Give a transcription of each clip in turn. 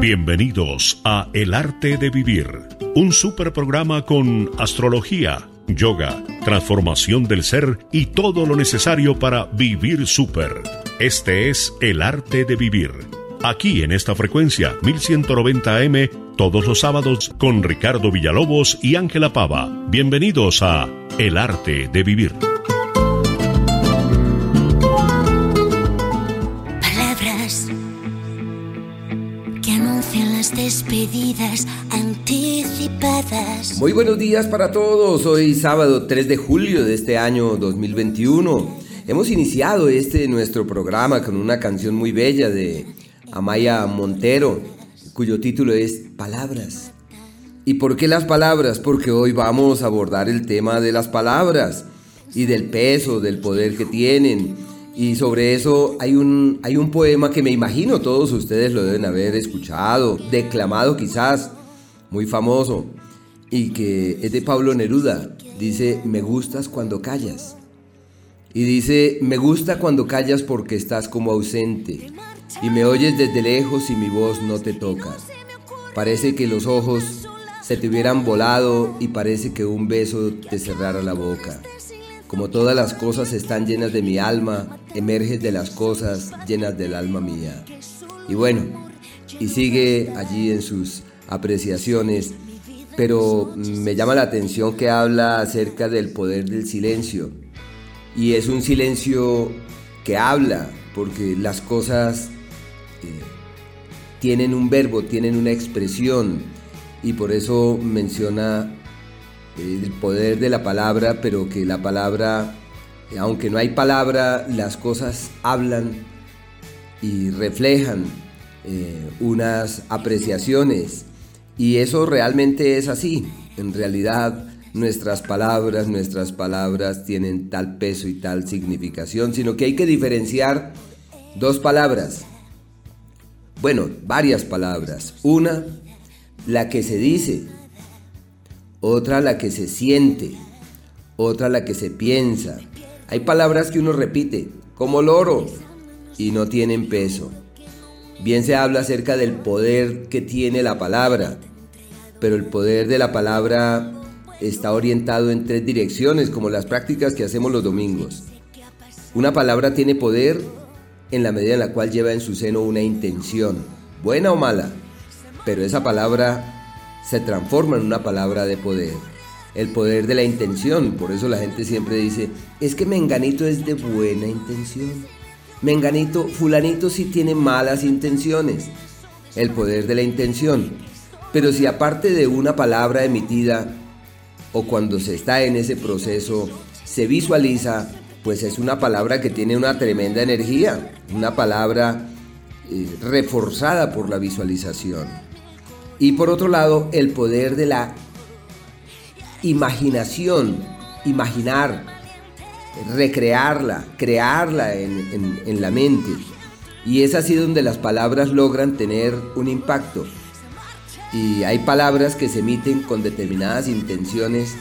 Bienvenidos a El Arte de Vivir, un super programa con astrología, yoga, transformación del ser y todo lo necesario para vivir super. Este es El Arte de Vivir. Aquí en esta frecuencia 1190M todos los sábados con Ricardo Villalobos y Ángela Pava. Bienvenidos a El Arte de Vivir. Despedidas anticipadas. Muy buenos días para todos. Hoy sábado 3 de julio de este año 2021. Hemos iniciado este nuestro programa con una canción muy bella de Amaya Montero, cuyo título es Palabras. ¿Y por qué las palabras? Porque hoy vamos a abordar el tema de las palabras y del peso, del poder que tienen y sobre eso hay un, hay un poema que me imagino todos ustedes lo deben haber escuchado, declamado quizás, muy famoso, y que es de Pablo Neruda. Dice, me gustas cuando callas. Y dice, me gusta cuando callas porque estás como ausente y me oyes desde lejos y mi voz no te toca. Parece que los ojos se te hubieran volado y parece que un beso te cerrara la boca. Como todas las cosas están llenas de mi alma, emerges de las cosas llenas del alma mía. Y bueno, y sigue allí en sus apreciaciones, pero me llama la atención que habla acerca del poder del silencio. Y es un silencio que habla, porque las cosas eh, tienen un verbo, tienen una expresión, y por eso menciona el poder de la palabra, pero que la palabra, aunque no hay palabra, las cosas hablan y reflejan eh, unas apreciaciones. Y eso realmente es así. En realidad nuestras palabras, nuestras palabras tienen tal peso y tal significación, sino que hay que diferenciar dos palabras. Bueno, varias palabras. Una, la que se dice, otra la que se siente, otra la que se piensa. Hay palabras que uno repite, como loro, y no tienen peso. Bien se habla acerca del poder que tiene la palabra, pero el poder de la palabra está orientado en tres direcciones, como las prácticas que hacemos los domingos. Una palabra tiene poder en la medida en la cual lleva en su seno una intención, buena o mala, pero esa palabra se transforma en una palabra de poder. El poder de la intención. Por eso la gente siempre dice, es que Menganito es de buena intención. Menganito, fulanito sí tiene malas intenciones. El poder de la intención. Pero si aparte de una palabra emitida o cuando se está en ese proceso se visualiza, pues es una palabra que tiene una tremenda energía, una palabra eh, reforzada por la visualización. Y por otro lado, el poder de la imaginación, imaginar, recrearla, crearla en, la mente. Y es así donde las palabras logran tener un impacto. Y hay palabras que se emiten con determinadas intenciones,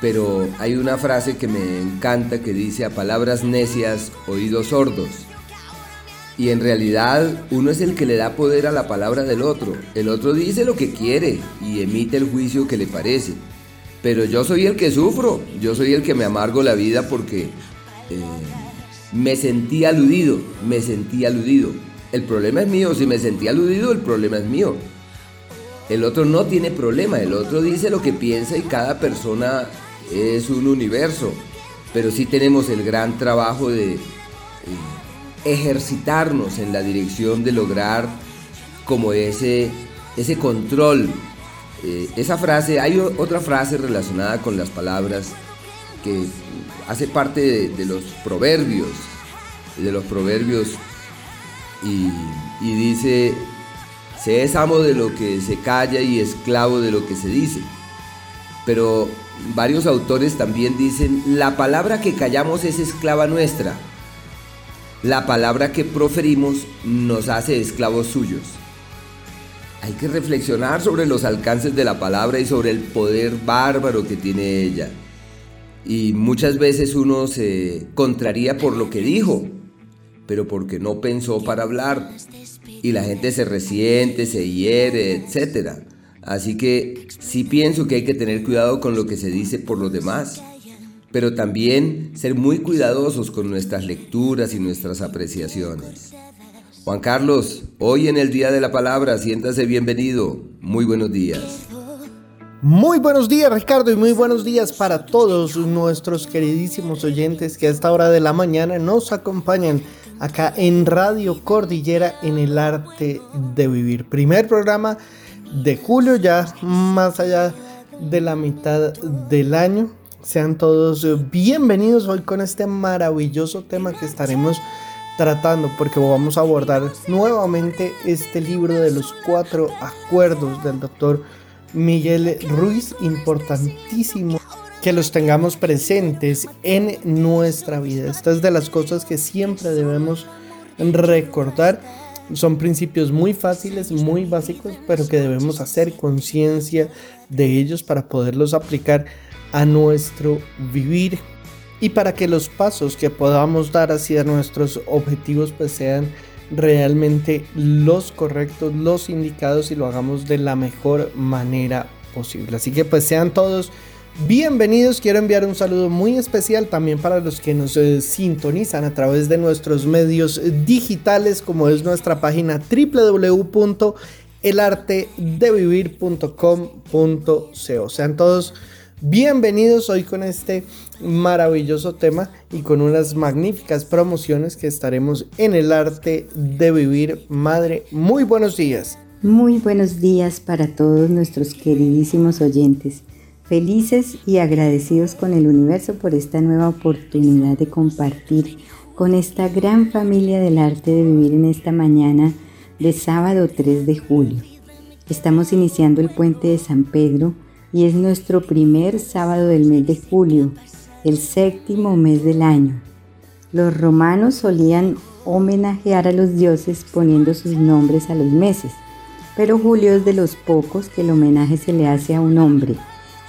pero hay una frase que me encanta que dice a palabras necias, oídos sordos. Y en realidad uno es el que le da poder a la palabra del otro. El otro dice lo que quiere y emite el juicio que le parece. Pero yo soy el que sufro, yo soy el que me amargo la vida porque eh, me sentí aludido, me sentí aludido. El problema es mío, si me sentí aludido, el problema es mío. El otro no tiene problema, el otro dice lo que piensa y cada persona es un universo. Pero sí tenemos el gran trabajo de... Eh, ejercitarnos en la dirección de lograr como ese, ese control. Eh, esa frase, hay otra frase relacionada con las palabras que hace parte de, los proverbios, de los proverbios y, y dice, se es amo de lo que se calla y esclavo de lo que se dice. Pero varios autores también dicen, la palabra que callamos es esclava nuestra la palabra que proferimos nos hace esclavos suyos. Hay que reflexionar sobre los alcances de la palabra y sobre el poder bárbaro que tiene ella. Y muchas veces uno se contraría por lo que dijo, pero porque no pensó para hablar. y la gente se resiente, se hiere, etc. Así que sí pienso que hay que tener cuidado con lo que se dice por los demás, pero también ser muy cuidadosos con nuestras lecturas y nuestras apreciaciones. Juan Carlos, hoy en el Día de la Palabra, siéntase bienvenido. Muy buenos días. Muy buenos días Ricardo y muy buenos días para todos nuestros queridísimos oyentes que a esta hora de la mañana nos acompañan acá en Radio Cordillera en el arte de vivir. Primer programa de julio ya más allá de la mitad del año. Sean todos bienvenidos hoy con este maravilloso tema que estaremos tratando porque vamos a abordar nuevamente este libro de los cuatro acuerdos del doctor Miguel Ruiz, importantísimo que los tengamos presentes en nuestra vida. Estas de las cosas que siempre debemos recordar. Son principios muy fáciles, muy básicos, pero que debemos hacer conciencia de ellos para poderlos aplicar a nuestro vivir y para que los pasos que podamos dar hacia nuestros objetivos pues sean realmente los correctos, los indicados y lo hagamos de la mejor manera posible. Así que pues sean todos bienvenidos. Quiero enviar un saludo muy especial también para los que nos eh, sintonizan a través de nuestros medios digitales como es nuestra página www.elartedevivir.com.co. Sean todos bienvenidos hoy con este maravilloso tema y con unas magníficas promociones que estaremos en el arte de vivir. Madre, muy buenos días. Muy buenos días para todos nuestros queridísimos oyentes. Felices y agradecidos con el universo por esta nueva oportunidad de compartir con esta gran familia del arte de vivir en esta mañana de sábado 3 de julio. Estamos iniciando el puente de San Pedro y es nuestro primer sábado del mes de julio, el séptimo mes del año. Los romanos solían homenajear a los dioses poniendo sus nombres a los meses, pero Julio es de los pocos que el homenaje se le hace a un hombre,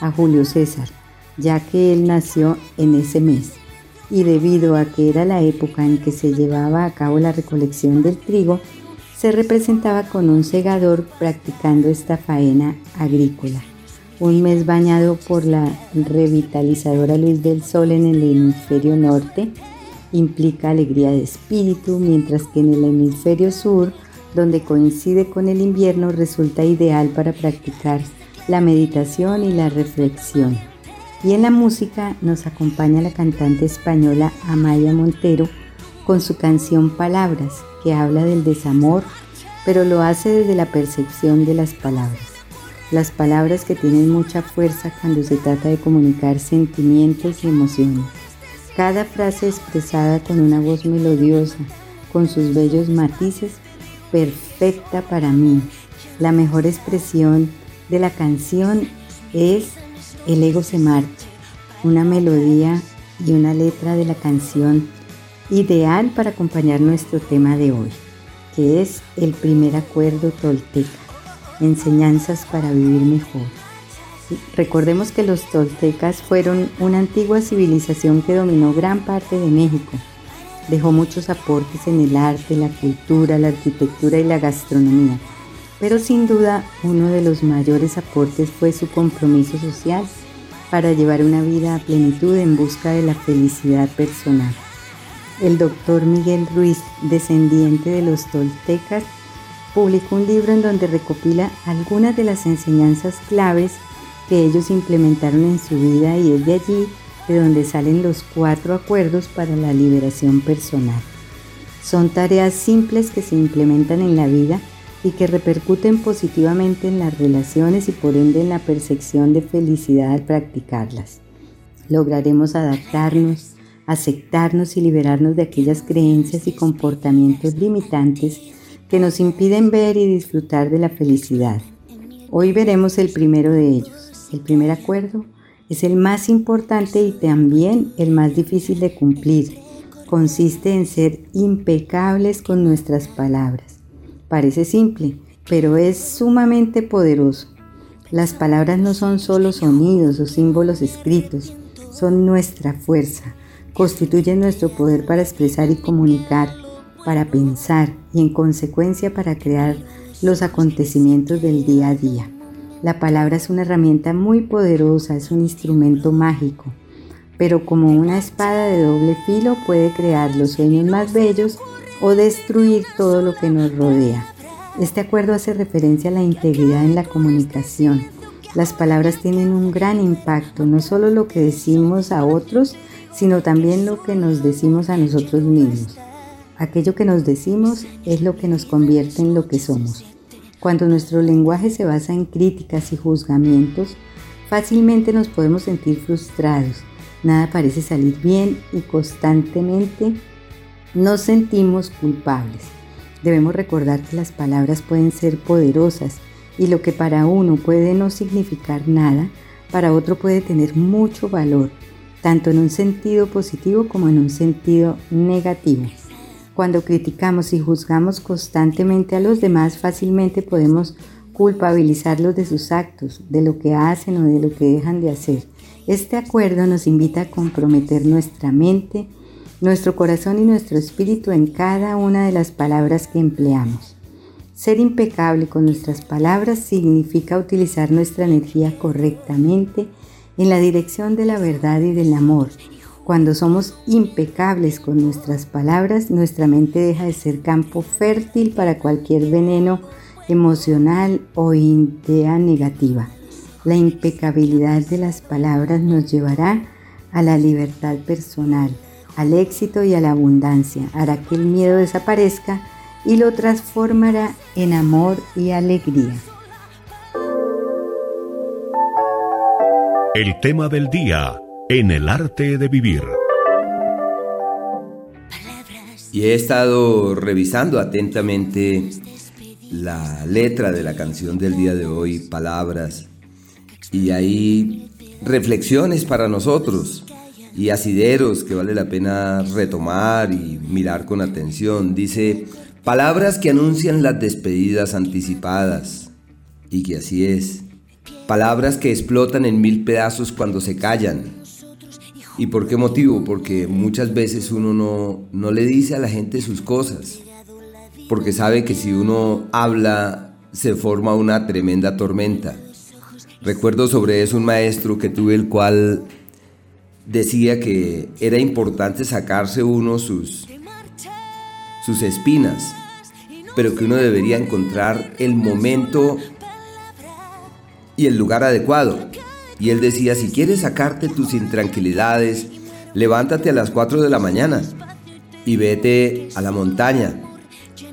a Julio César, ya que él nació en ese mes. Y debido a que era la época en que se llevaba a cabo la recolección del trigo, se representaba con un segador practicando esta faena agrícola un mes bañado por la revitalizadora luz del sol en el hemisferio norte implica alegría de espíritu, mientras que en el hemisferio sur, donde coincide con el invierno, resulta ideal para practicar la meditación y la reflexión. Y en la música nos acompaña la cantante española Amaya Montero con su canción Palabras, que habla del desamor, pero lo hace desde la percepción de las palabras las palabras que tienen mucha fuerza cuando se trata de comunicar sentimientos y emociones. Cada frase expresada con una voz melodiosa, con sus bellos matices, perfecta para mí. La mejor expresión de la canción es El ego se marcha, una melodía y una letra de la canción ideal para acompañar nuestro tema de hoy, que es el primer acuerdo tolteca enseñanzas para vivir mejor. Recordemos que los toltecas fueron una antigua civilización que dominó gran parte de México. Dejó muchos aportes en el arte, la cultura, la arquitectura y la gastronomía. Pero sin duda uno de los mayores aportes fue su compromiso social para llevar una vida a plenitud en busca de la felicidad personal. El doctor Miguel Ruiz, descendiente de los toltecas, publicó un libro en donde recopila algunas de las enseñanzas claves que ellos implementaron en su vida y es de allí de donde salen los cuatro acuerdos para la liberación personal. Son tareas simples que se implementan en la vida y que repercuten positivamente en las relaciones y por ende en la percepción de felicidad al practicarlas. Lograremos adaptarnos, aceptarnos y liberarnos de aquellas creencias y comportamientos limitantes que nos impiden ver y disfrutar de la felicidad. Hoy veremos el primero de ellos. El primer acuerdo es el más importante y también el más difícil de cumplir. Consiste en ser impecables con nuestras palabras. Parece simple, pero es sumamente poderoso. Las palabras no son solo sonidos o símbolos escritos, son nuestra fuerza, constituyen nuestro poder para expresar y comunicar para pensar y en consecuencia para crear los acontecimientos del día a día. La palabra es una herramienta muy poderosa, es un instrumento mágico, pero como una espada de doble filo puede crear los sueños más bellos o destruir todo lo que nos rodea. Este acuerdo hace referencia a la integridad en la comunicación. Las palabras tienen un gran impacto, no solo lo que decimos a otros, sino también lo que nos decimos a nosotros mismos. Aquello que nos decimos es lo que nos convierte en lo que somos. Cuando nuestro lenguaje se basa en críticas y juzgamientos, fácilmente nos podemos sentir frustrados, nada parece salir bien y constantemente nos sentimos culpables. Debemos recordar que las palabras pueden ser poderosas y lo que para uno puede no significar nada, para otro puede tener mucho valor, tanto en un sentido positivo como en un sentido negativo. Cuando criticamos y juzgamos constantemente a los demás, fácilmente podemos culpabilizarlos de sus actos, de lo que hacen o de lo que dejan de hacer. Este acuerdo nos invita a comprometer nuestra mente, nuestro corazón y nuestro espíritu en cada una de las palabras que empleamos. Ser impecable con nuestras palabras significa utilizar nuestra energía correctamente en la dirección de la verdad y del amor, cuando somos impecables con nuestras palabras, nuestra mente deja de ser campo fértil para cualquier veneno emocional o idea negativa. La impecabilidad de las palabras nos llevará a la libertad personal, al éxito y a la abundancia, hará que el miedo desaparezca y lo transformará en amor y alegría. El tema del día en el arte de vivir. Y he estado revisando atentamente la letra de la canción del día de hoy, Palabras, y hay reflexiones para nosotros y asideros que vale la pena retomar y mirar con atención. Dice, palabras que anuncian las despedidas anticipadas, y que así es. Palabras que explotan en mil pedazos cuando se callan ¿Y por qué motivo? Porque muchas veces uno no, no le dice a la gente sus cosas, porque sabe que si uno habla se forma una tremenda tormenta. Recuerdo sobre eso un maestro que tuve el cual decía que era importante sacarse uno sus, sus espinas, pero que uno debería encontrar el momento y el lugar adecuado. Y él decía, si quieres sacarte tus intranquilidades, levántate a las 4 de la mañana y vete a la montaña.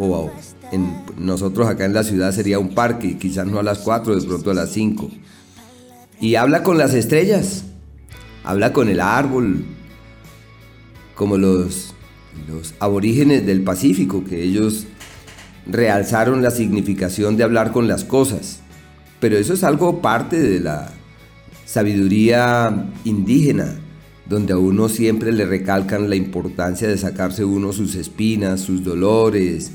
O en, nosotros acá en la ciudad sería un parque, quizás no a las 4, de pronto a las 5. Y habla con las estrellas, habla con el árbol, como los, los aborígenes del Pacífico, que ellos realzaron la significación de hablar con las cosas. Pero eso es algo parte de la sabiduría indígena, donde a uno siempre le recalcan la importancia de sacarse uno sus espinas, sus dolores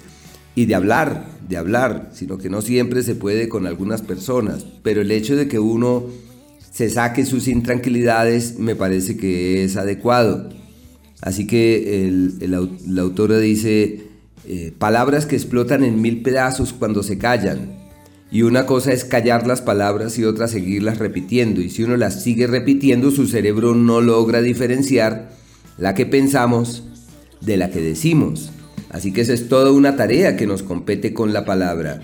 y de hablar, de hablar, sino que no siempre se puede con algunas personas, pero el hecho de que uno se saque sus intranquilidades me parece que es adecuado. Así que el, autor dice, eh, palabras que explotan en mil pedazos cuando se callan, y una cosa es callar las palabras y otra seguirlas repitiendo. Y si uno las sigue repitiendo, su cerebro no logra diferenciar la que pensamos de la que decimos. Así que esa es toda una tarea que nos compete con la palabra.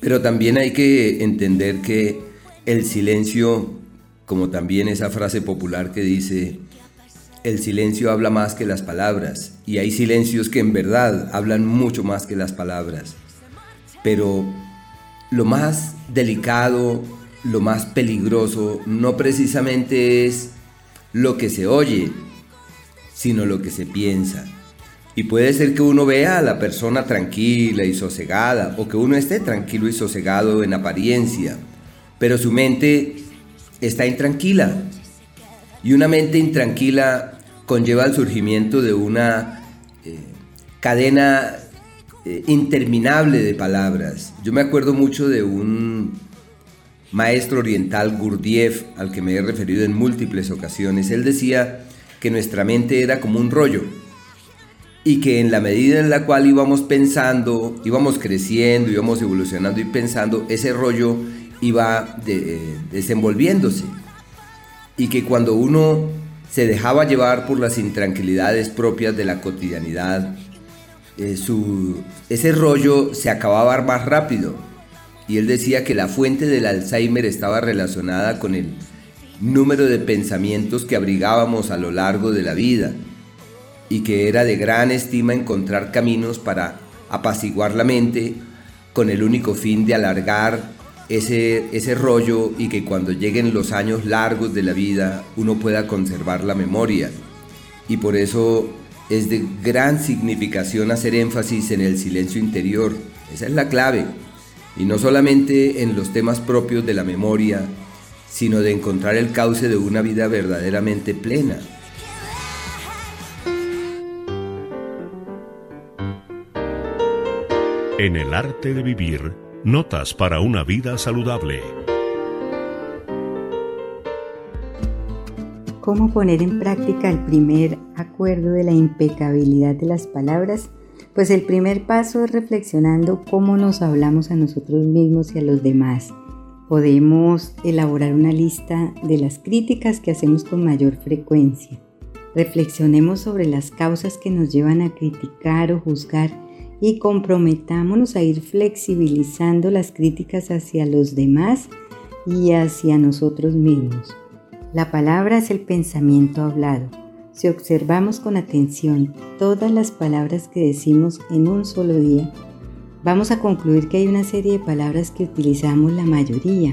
Pero también hay que entender que el silencio, como también esa frase popular que dice, el silencio habla más que las palabras. Y hay silencios que en verdad hablan mucho más que las palabras. Pero lo más delicado, lo más peligroso, no precisamente es lo que se oye, sino lo que se piensa. Y puede ser que uno vea a la persona tranquila y sosegada, o que uno esté tranquilo y sosegado en apariencia, pero su mente está intranquila. Y una mente intranquila conlleva el surgimiento de una eh, cadena eh, interminable de palabras. Yo me acuerdo mucho de un maestro oriental, Gurdjieff, al que me he referido en múltiples ocasiones. Él decía que nuestra mente era como un rollo y que en la medida en la cual íbamos pensando, íbamos creciendo, íbamos evolucionando y pensando, ese rollo iba desenvolviéndose. Y que cuando uno se dejaba llevar por las intranquilidades propias de la cotidianidad, eh, ese rollo se acababa más rápido. Y él decía que la fuente del Alzheimer estaba relacionada con el número de pensamientos que abrigábamos a lo largo de la vida y que era de gran estima encontrar caminos para apaciguar la mente con el único fin de alargar ese, ese rollo y que cuando lleguen los años largos de la vida uno pueda conservar la memoria. Y por eso es de gran significación hacer énfasis en el silencio interior. Esa es la clave. Y no solamente en los temas propios de la memoria, sino de encontrar el cauce de una vida verdaderamente plena. En el arte de vivir, notas para una vida saludable. ¿Cómo poner en práctica el primer acuerdo de la impecabilidad de las palabras? Pues el primer paso es reflexionando cómo nos hablamos a nosotros mismos y a los demás. Podemos elaborar una lista de las críticas que hacemos con mayor frecuencia. Reflexionemos sobre las causas que nos llevan a criticar o juzgar y comprometámonos a ir flexibilizando las críticas hacia los demás y hacia nosotros mismos. La palabra es el pensamiento hablado. Si observamos con atención todas las palabras que decimos en un solo día, vamos a concluir que hay una serie de palabras que utilizamos la mayoría,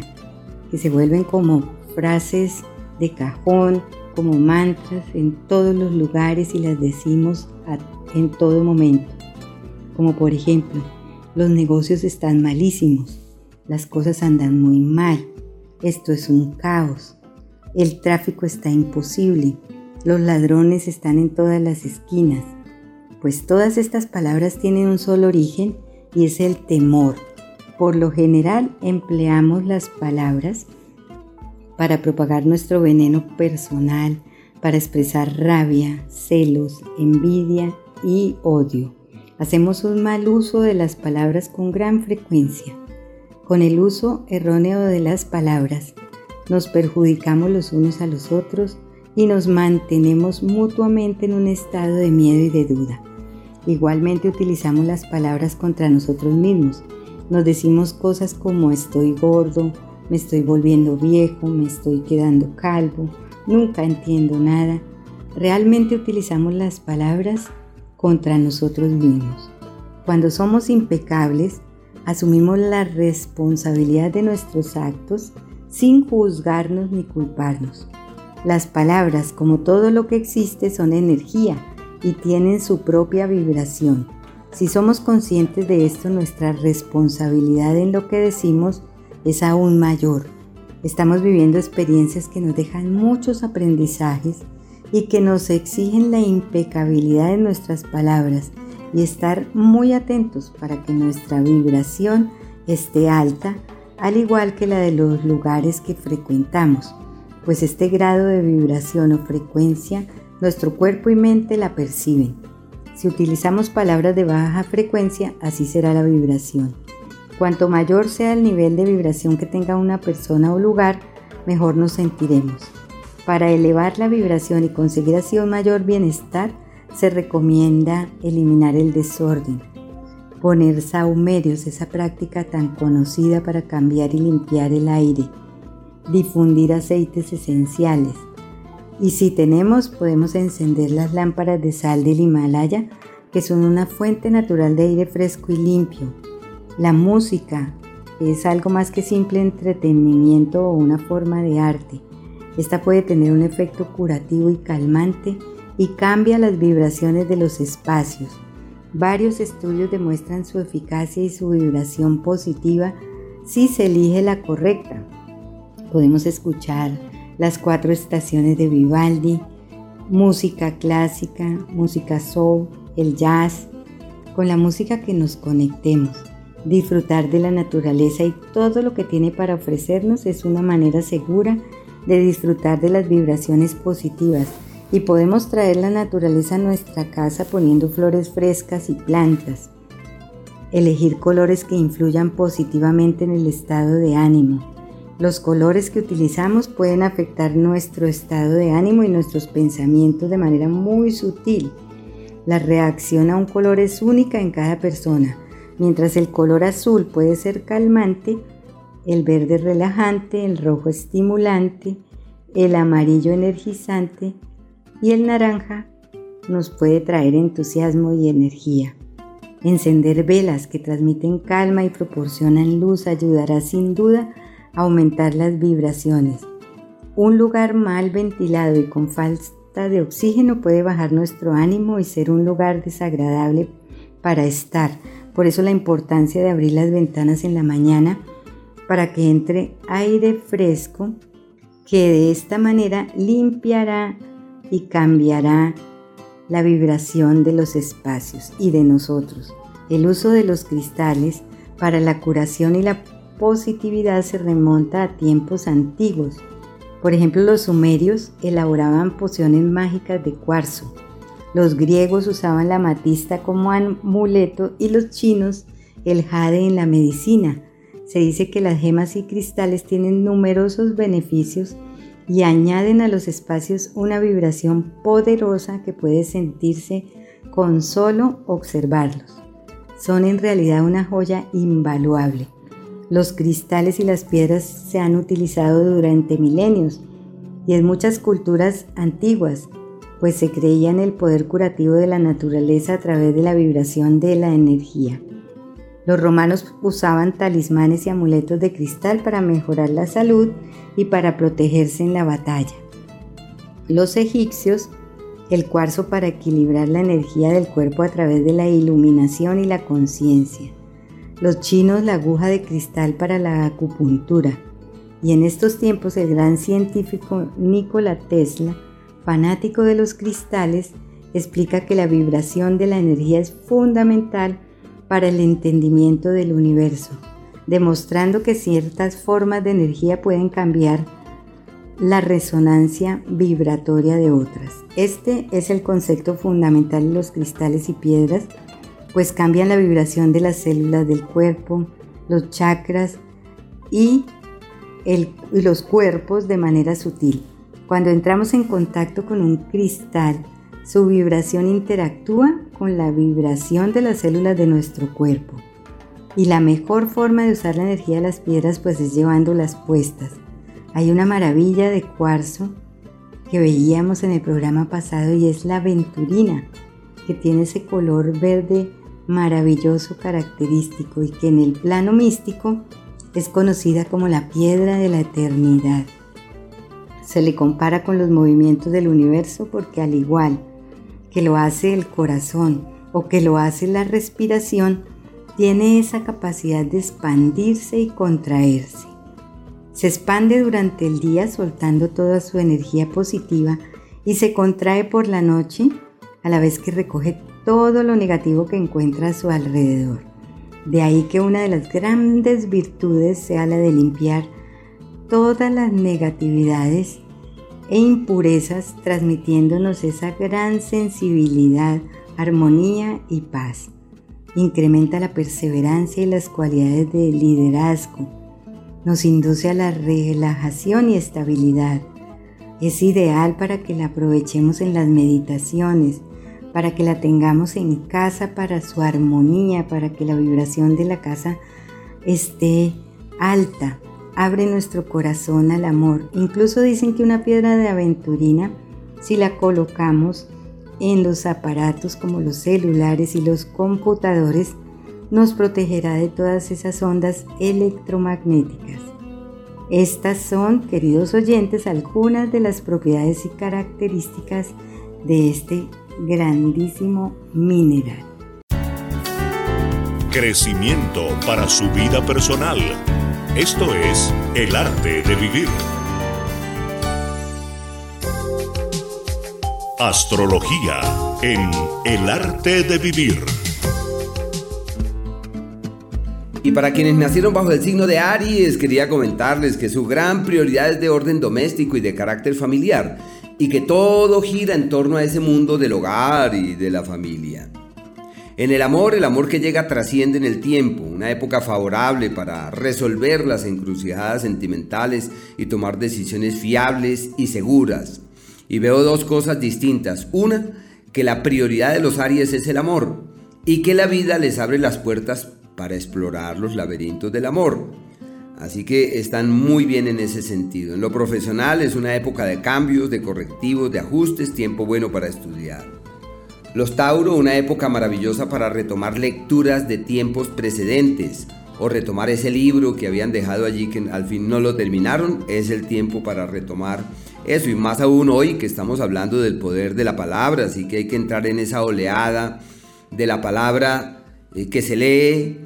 que se vuelven como frases de cajón, como mantras en todos los lugares y las decimos en todo momento como por ejemplo, los negocios están malísimos, las cosas andan muy mal, esto es un caos, el tráfico está imposible, los ladrones están en todas las esquinas, pues todas estas palabras tienen un solo origen y es el temor. Por lo general empleamos las palabras para propagar nuestro veneno personal, para expresar rabia, celos, envidia y odio. Hacemos un mal uso de las palabras con gran frecuencia. Con el uso erróneo de las palabras, nos perjudicamos los unos a los otros y nos mantenemos mutuamente en un estado de miedo y de duda. Igualmente utilizamos las palabras contra nosotros mismos. Nos decimos cosas como estoy gordo, me estoy volviendo viejo, me estoy quedando calvo, nunca entiendo nada. Realmente utilizamos las palabras contra nosotros mismos. Cuando somos impecables, asumimos la responsabilidad de nuestros actos sin juzgarnos ni culparnos. Las palabras, como todo lo que existe, son energía y tienen su propia vibración. Si somos conscientes de esto, nuestra responsabilidad en lo que decimos es aún mayor. Estamos viviendo experiencias que nos dejan muchos aprendizajes y que nos exigen la impecabilidad de nuestras palabras y estar muy atentos para que nuestra vibración esté alta, al igual que la de los lugares que frecuentamos, pues este grado de vibración o frecuencia nuestro cuerpo y mente la perciben. Si utilizamos palabras de baja frecuencia, así será la vibración. Cuanto mayor sea el nivel de vibración que tenga una persona o lugar, mejor nos sentiremos. Para elevar la vibración y conseguir así un mayor bienestar, se recomienda eliminar el desorden, poner saumerios, esa práctica tan conocida para cambiar y limpiar el aire, difundir aceites esenciales. Y si tenemos, podemos encender las lámparas de sal del Himalaya, que son una fuente natural de aire fresco y limpio. La música es algo más que simple entretenimiento o una forma de arte. Esta puede tener un efecto curativo y calmante y cambia las vibraciones de los espacios. Varios estudios demuestran su eficacia y su vibración positiva si se elige la correcta. Podemos escuchar las cuatro estaciones de Vivaldi, música clásica, música soul, el jazz, con la música que nos conectemos. Disfrutar de la naturaleza y todo lo que tiene para ofrecernos es una manera segura de disfrutar de las vibraciones positivas y podemos traer la naturaleza a nuestra casa poniendo flores frescas y plantas. Elegir colores que influyan positivamente en el estado de ánimo. Los colores que utilizamos pueden afectar nuestro estado de ánimo y nuestros pensamientos de manera muy sutil. La reacción a un color es única en cada persona. Mientras el color azul puede ser calmante, el verde relajante, el rojo estimulante, el amarillo energizante y el naranja nos puede traer entusiasmo y energía. Encender velas que transmiten calma y proporcionan luz ayudará sin duda a aumentar las vibraciones. Un lugar mal ventilado y con falta de oxígeno puede bajar nuestro ánimo y ser un lugar desagradable para estar. Por eso la importancia de abrir las ventanas en la mañana para que entre aire fresco que de esta manera limpiará y cambiará la vibración de los espacios y de nosotros. El uso de los cristales para la curación y la positividad se remonta a tiempos antiguos. Por ejemplo, los sumerios elaboraban pociones mágicas de cuarzo. Los griegos usaban la matista como amuleto y los chinos el jade en la medicina. Se dice que las gemas y cristales tienen numerosos beneficios y añaden a los espacios una vibración poderosa que puede sentirse con solo observarlos. Son en realidad una joya invaluable. Los cristales y las piedras se han utilizado durante milenios y en muchas culturas antiguas, pues se creía en el poder curativo de la naturaleza a través de la vibración de la energía. Los romanos usaban talismanes y amuletos de cristal para mejorar la salud y para protegerse en la batalla. Los egipcios, el cuarzo para equilibrar la energía del cuerpo a través de la iluminación y la conciencia. Los chinos la aguja de cristal para la acupuntura. Y en estos tiempos el gran científico Nikola Tesla, fanático de los cristales, explica que la vibración de la energía es fundamental para el entendimiento del universo demostrando que ciertas formas de energía pueden cambiar la resonancia vibratoria de otras. Este es el concepto fundamental de los cristales y piedras, pues cambian la vibración de las células del cuerpo, los chakras y, los cuerpos de manera sutil. Cuando entramos en contacto con un cristal, su vibración interactúa con la vibración de las células de nuestro cuerpo. Y la mejor forma de usar la energía de las piedras pues es llevándolas puestas. Hay una maravilla de cuarzo que veíamos en el programa pasado y es la aventurina, que tiene ese color verde maravilloso característico y que en el plano místico es conocida como la piedra de la eternidad. Se le compara con los movimientos del universo porque al igual que lo hace el corazón o que lo hace la respiración, tiene esa capacidad de expandirse y contraerse. Se expande durante el día soltando toda su energía positiva y se contrae por la noche a la vez que recoge todo lo negativo que encuentra a su alrededor. De ahí que una de las grandes virtudes sea la de limpiar todas las negatividades e impurezas transmitiéndonos esa gran sensibilidad, armonía y paz incrementa la perseverancia y las cualidades de liderazgo, nos induce a la relajación y estabilidad. Es ideal para que la aprovechemos en las meditaciones, para que la tengamos en casa para su armonía, para que la vibración de la casa esté alta. Abre nuestro corazón al amor. Incluso dicen que una piedra de aventurina, si la colocamos en los aparatos como los celulares y los computadores nos protegerá de todas esas ondas electromagnéticas. Estas son, queridos oyentes, algunas de las propiedades y características de este grandísimo mineral. Crecimiento para su vida personal. Esto es el arte de vivir. Astrología en El arte de vivir. Y para quienes nacieron bajo el signo de Aries, quería comentarles que su gran prioridad es de orden doméstico y de carácter familiar. y que todo gira en torno a ese mundo del hogar y de la familia. En el amor, el amor que llega trasciende en el tiempo, una época favorable para resolver las encrucijadas sentimentales y tomar decisiones fiables y seguras. Y veo dos cosas distintas. Una, que la prioridad de los Aries es el amor y que la vida les abre las puertas para explorar los laberintos del amor. Así que están muy bien en ese sentido. En lo profesional es una época de cambios, de correctivos, de ajustes, tiempo bueno para estudiar. Los Tauro, una época maravillosa para retomar lecturas de tiempos precedentes o retomar ese libro que habían dejado allí que al fin no lo terminaron, es el tiempo para retomar eso. Y más aún hoy que estamos hablando del poder de la palabra, así que hay que entrar en esa oleada de la palabra eh, que se lee,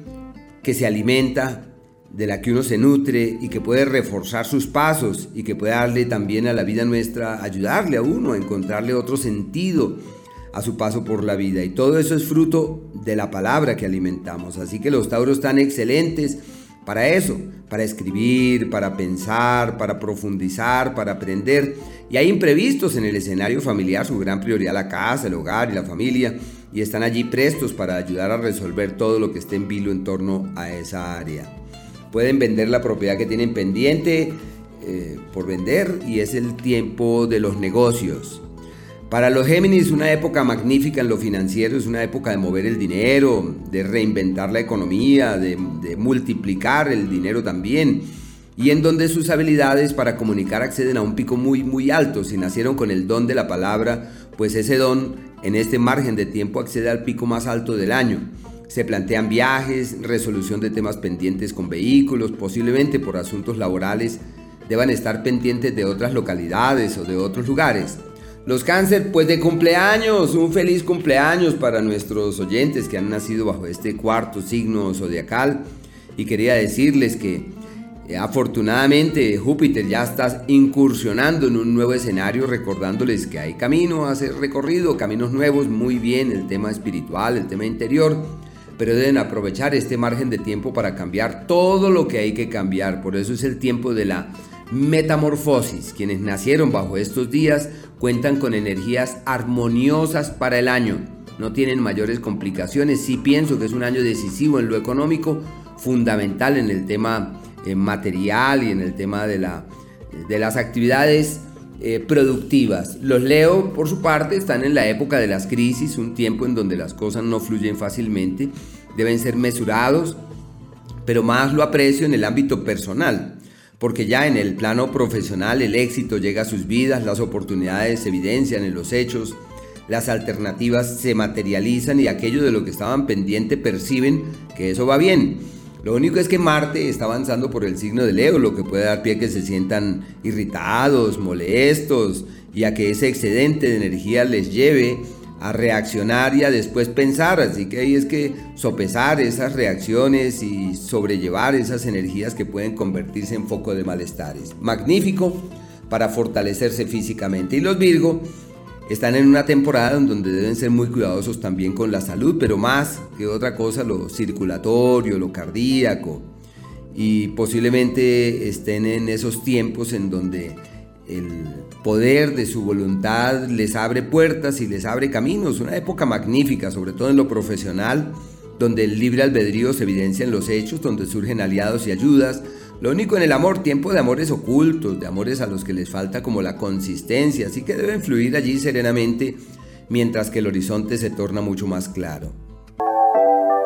que se alimenta, de la que uno se nutre y que puede reforzar sus pasos y que puede darle también a la vida nuestra, ayudarle a uno a encontrarle otro sentido a su paso por la vida. Y todo eso es fruto de la palabra que alimentamos. Así que los tauros están excelentes para eso, para escribir, para pensar, para profundizar, para aprender. Y hay imprevistos en el escenario familiar, su gran prioridad la casa, el hogar y la familia. Y están allí prestos para ayudar a resolver todo lo que esté en vilo en torno a esa área. Pueden vender la propiedad que tienen pendiente eh, por vender y es el tiempo de los negocios. Para los Géminis, una época magnífica en lo financiero, es una época de mover el dinero, de reinventar la economía, de, multiplicar el dinero también, y en donde sus habilidades para comunicar acceden a un pico muy, muy alto. Si nacieron con el don de la palabra, pues ese don en este margen de tiempo accede al pico más alto del año. Se plantean viajes, resolución de temas pendientes con vehículos, posiblemente por asuntos laborales deban estar pendientes de otras localidades o de otros lugares. Los cáncer, pues de cumpleaños, un feliz cumpleaños para nuestros oyentes que han nacido bajo este cuarto signo zodiacal. Y quería decirles que eh, afortunadamente Júpiter ya está incursionando en un nuevo escenario, recordándoles que hay camino a ser recorrido, caminos nuevos, muy bien, el tema espiritual, el tema interior, pero deben aprovechar este margen de tiempo para cambiar todo lo que hay que cambiar. Por eso es el tiempo de la metamorfosis. Quienes nacieron bajo estos días cuentan con energías armoniosas para el año. No tienen mayores complicaciones. Sí pienso que es un año decisivo en lo económico, fundamental en el tema eh, material y en el tema de, la, de las actividades eh, productivas. Los leo, por su parte, están en la época de las crisis, un tiempo en donde las cosas no fluyen fácilmente. Deben ser mesurados, pero más lo aprecio en el ámbito personal porque ya en el plano profesional el éxito llega a sus vidas, las oportunidades se evidencian en los hechos, las alternativas se materializan y aquello de lo que estaban pendiente perciben que eso va bien. Lo único es que Marte está avanzando por el signo de Leo, lo que puede dar pie a que se sientan irritados, molestos y a que ese excedente de energía les lleve a reaccionar y a después pensar. Así que ahí es que sopesar esas reacciones y sobrellevar esas energías que pueden convertirse en foco de malestares. Magnífico para fortalecerse físicamente. Y los Virgo están en una temporada en donde deben ser muy cuidadosos también con la salud, pero más que otra cosa lo circulatorio, lo cardíaco. Y posiblemente estén en esos tiempos en donde el poder de su voluntad les abre puertas y les abre caminos. Una época magnífica, sobre todo en lo profesional, donde el libre albedrío se evidencia en los hechos, donde surgen aliados y ayudas. Lo único en el amor, tiempo de amores ocultos, de amores a los que les falta como la consistencia, así que deben fluir allí serenamente mientras que el horizonte se torna mucho más claro.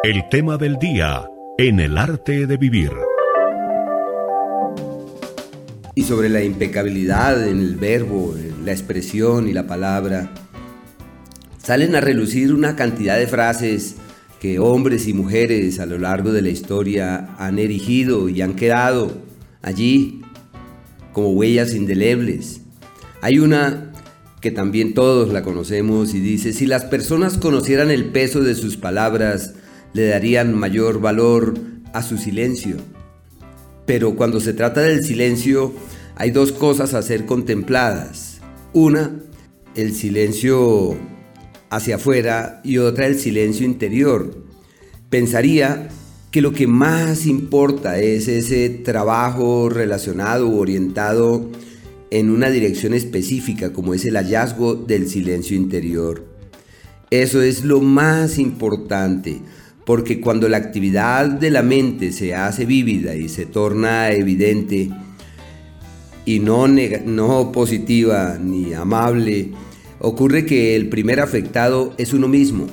El tema del día en el arte de vivir y sobre la impecabilidad en el verbo, la expresión y la palabra, salen a relucir una cantidad de frases que hombres y mujeres a lo largo de la historia han erigido y han quedado allí como huellas indelebles. Hay una que también todos la conocemos y dice, si las personas conocieran el peso de sus palabras, le darían mayor valor a su silencio. Pero cuando se trata del silencio, hay dos cosas a ser contempladas. Una, el silencio hacia afuera y otra, el silencio interior. Pensaría que lo que más importa es ese trabajo relacionado o orientado en una dirección específica como es el hallazgo del silencio interior. Eso es lo más importante, porque cuando la actividad de la mente se hace vívida y se torna evidente, y no, no positiva ni amable, ocurre que el primer afectado es uno mismo,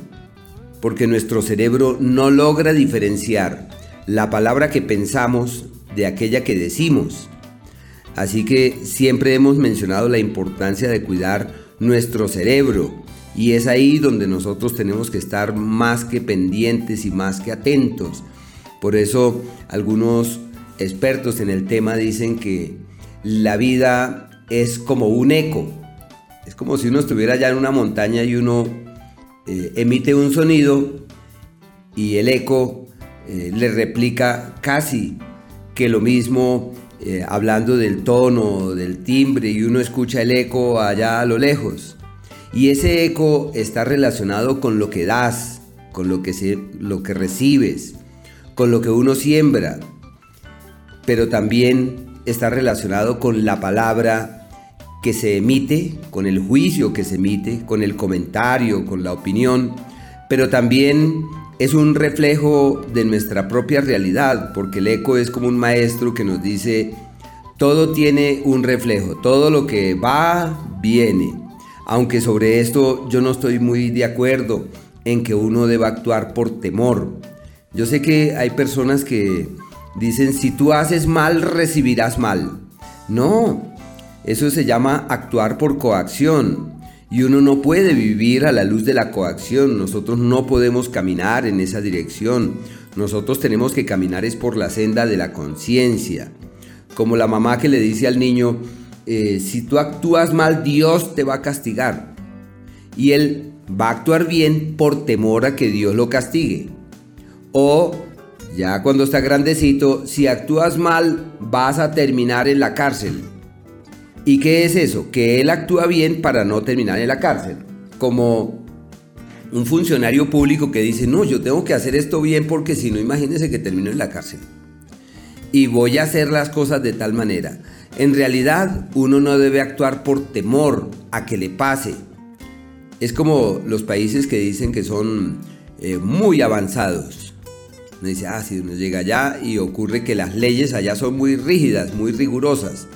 porque nuestro cerebro no logra diferenciar la palabra que pensamos de aquella que decimos. Así que siempre hemos mencionado la importancia de cuidar nuestro cerebro y es ahí donde nosotros tenemos que estar más que pendientes y más que atentos. Por eso algunos expertos en el tema dicen que la vida es como un eco. Es como si uno estuviera ya en una montaña y uno eh, emite un sonido y el eco eh, le replica casi que lo mismo eh, hablando del tono, del timbre y uno escucha el eco allá a lo lejos. Y ese eco está relacionado con lo que das, con lo que, se, lo que recibes, con lo que uno siembra, pero también está relacionado con la palabra que se emite, con el juicio que se emite, con el comentario, con la opinión, pero también es un reflejo de nuestra propia realidad, porque el eco es como un maestro que nos dice, todo tiene un reflejo, todo lo que va, viene. Aunque sobre esto yo no estoy muy de acuerdo en que uno deba actuar por temor. Yo sé que hay personas que Dicen, si tú haces mal, recibirás mal. No, eso se llama actuar por coacción. Y uno no puede vivir a la luz de la coacción. Nosotros no podemos caminar en esa dirección. Nosotros tenemos que caminar es por la senda de la conciencia. Como la mamá que le dice al niño, eh, si tú actúas mal, Dios te va a castigar. Y él va a actuar bien por temor a que Dios lo castigue. O ya cuando está grandecito, si actúas mal, vas a terminar en la cárcel. ¿Y qué es eso? Que él actúa bien para no terminar en la cárcel. Como un funcionario público que dice, no, yo tengo que hacer esto bien porque si no, imagínense que termino en la cárcel. Y voy a hacer las cosas de tal manera. En realidad, uno no debe actuar por temor a que le pase. Es como los países que dicen que son eh, muy avanzados uno dice, ah, si uno llega allá y ocurre que las leyes allá son muy rígidas, muy rigurosas.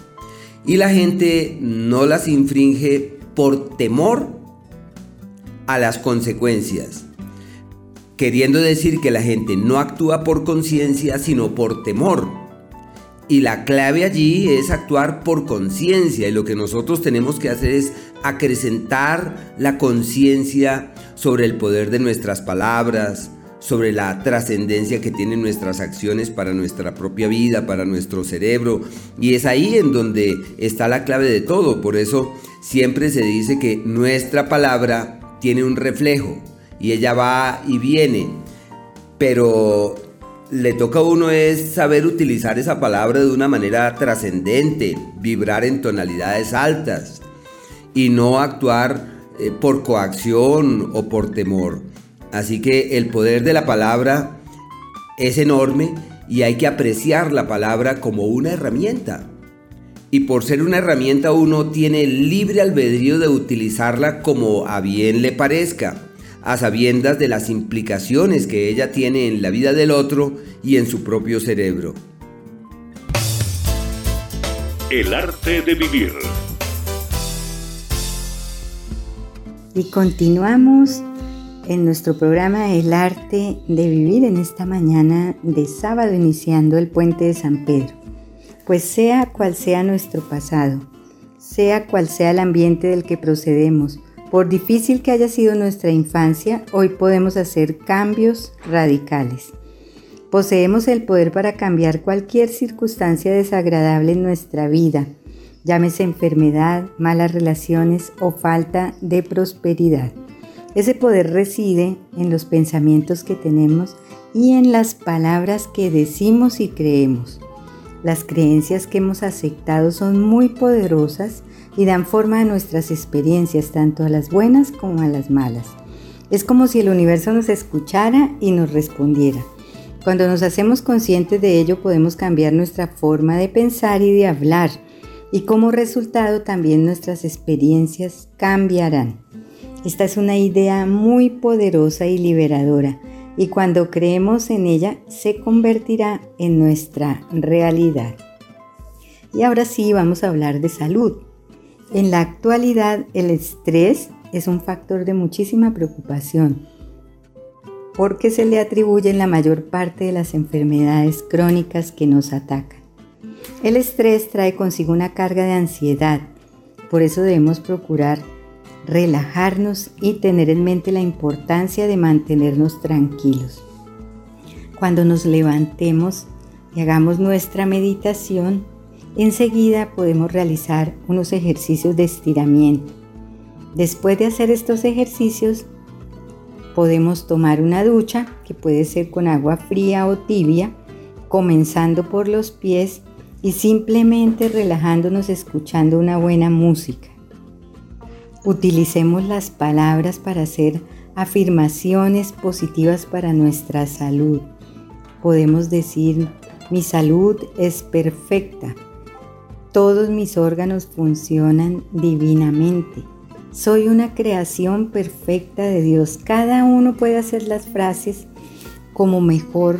Y la gente no las infringe por temor a las consecuencias. Queriendo decir que la gente no actúa por conciencia, sino por temor. Y la clave allí es actuar por conciencia. Y lo que nosotros tenemos que hacer es acrecentar la conciencia sobre el poder de nuestras palabras, sobre la trascendencia que tienen nuestras acciones para nuestra propia vida, para nuestro cerebro. Y es ahí en donde está la clave de todo. Por eso siempre se dice que nuestra palabra tiene un reflejo y ella va y viene. Pero le toca a uno es saber utilizar esa palabra de una manera trascendente, vibrar en tonalidades altas y no actuar eh, por coacción o por temor. Así que el poder de la palabra es enorme y hay que apreciar la palabra como una herramienta. Y por ser una herramienta uno tiene libre albedrío de utilizarla como a bien le parezca, a sabiendas de las implicaciones que ella tiene en la vida del otro y en su propio cerebro. El arte de vivir. Y continuamos en nuestro programa El arte de vivir en esta mañana de sábado iniciando el puente de San Pedro. Pues sea cual sea nuestro pasado, sea cual sea el ambiente del que procedemos, por difícil que haya sido nuestra infancia, hoy podemos hacer cambios radicales. Poseemos el poder para cambiar cualquier circunstancia desagradable en nuestra vida, llámese enfermedad, malas relaciones o falta de prosperidad. Ese poder reside en los pensamientos que tenemos y en las palabras que decimos y creemos. Las creencias que hemos aceptado son muy poderosas y dan forma a nuestras experiencias, tanto a las buenas como a las malas. Es como si el universo nos escuchara y nos respondiera. Cuando nos hacemos conscientes de ello podemos cambiar nuestra forma de pensar y de hablar y como resultado también nuestras experiencias cambiarán. Esta es una idea muy poderosa y liberadora y cuando creemos en ella se convertirá en nuestra realidad. Y ahora sí vamos a hablar de salud. En la actualidad el estrés es un factor de muchísima preocupación porque se le atribuyen la mayor parte de las enfermedades crónicas que nos atacan. El estrés trae consigo una carga de ansiedad, por eso debemos procurar relajarnos y tener en mente la importancia de mantenernos tranquilos. Cuando nos levantemos y hagamos nuestra meditación, enseguida podemos realizar unos ejercicios de estiramiento. Después de hacer estos ejercicios, podemos tomar una ducha que puede ser con agua fría o tibia, comenzando por los pies y simplemente relajándonos escuchando una buena música. Utilicemos las palabras para hacer afirmaciones positivas para nuestra salud. Podemos decir, mi salud es perfecta. Todos mis órganos funcionan divinamente. Soy una creación perfecta de Dios. Cada uno puede hacer las frases como mejor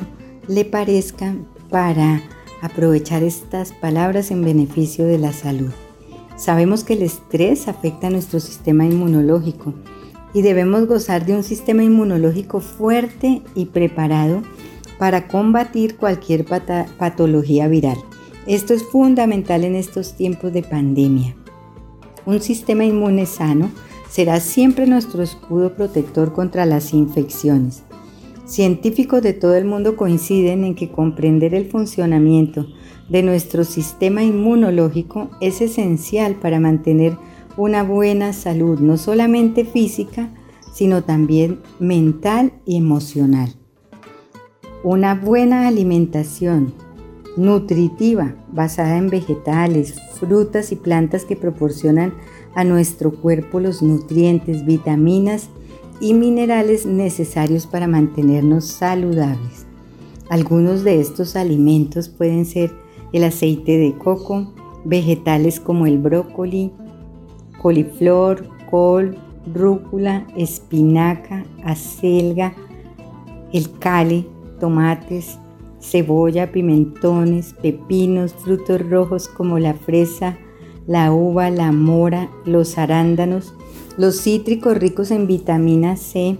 le parezca para aprovechar estas palabras en beneficio de la salud. Sabemos que el estrés afecta nuestro sistema inmunológico y debemos gozar de un sistema inmunológico fuerte y preparado para combatir cualquier patología viral. Esto es fundamental en estos tiempos de pandemia. Un sistema inmune sano será siempre nuestro escudo protector contra las infecciones. Científicos de todo el mundo coinciden en que comprender el funcionamiento de nuestro sistema inmunológico es esencial para mantener una buena salud, no solamente física, sino también mental y emocional. Una buena alimentación nutritiva basada en vegetales, frutas y plantas que proporcionan a nuestro cuerpo los nutrientes, vitaminas y minerales necesarios para mantenernos saludables. Algunos de estos alimentos pueden ser el aceite de coco, vegetales como el brócoli, coliflor, col, rúcula, espinaca, acelga, el cale, tomates, cebolla, pimentones, pepinos, frutos rojos como la fresa, la uva, la mora, los arándanos, los cítricos ricos en vitamina C,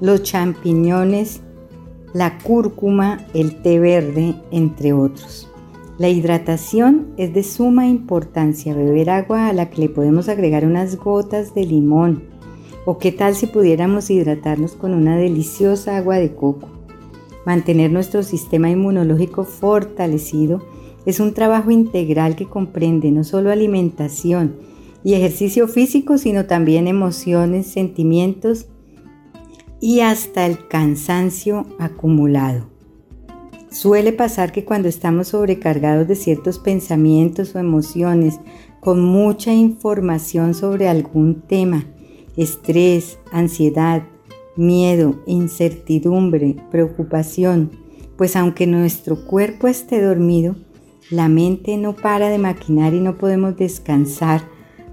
los champiñones, la cúrcuma, el té verde, entre otros. La hidratación es de suma importancia. Beber agua a la que le podemos agregar unas gotas de limón. O qué tal si pudiéramos hidratarnos con una deliciosa agua de coco. Mantener nuestro sistema inmunológico fortalecido es un trabajo integral que comprende no solo alimentación y ejercicio físico, sino también emociones, sentimientos y hasta el cansancio acumulado. Suele pasar que cuando estamos sobrecargados de ciertos pensamientos o emociones, con mucha información sobre algún tema, estrés, ansiedad, miedo, incertidumbre, preocupación, pues aunque nuestro cuerpo esté dormido, la mente no para de maquinar y no podemos descansar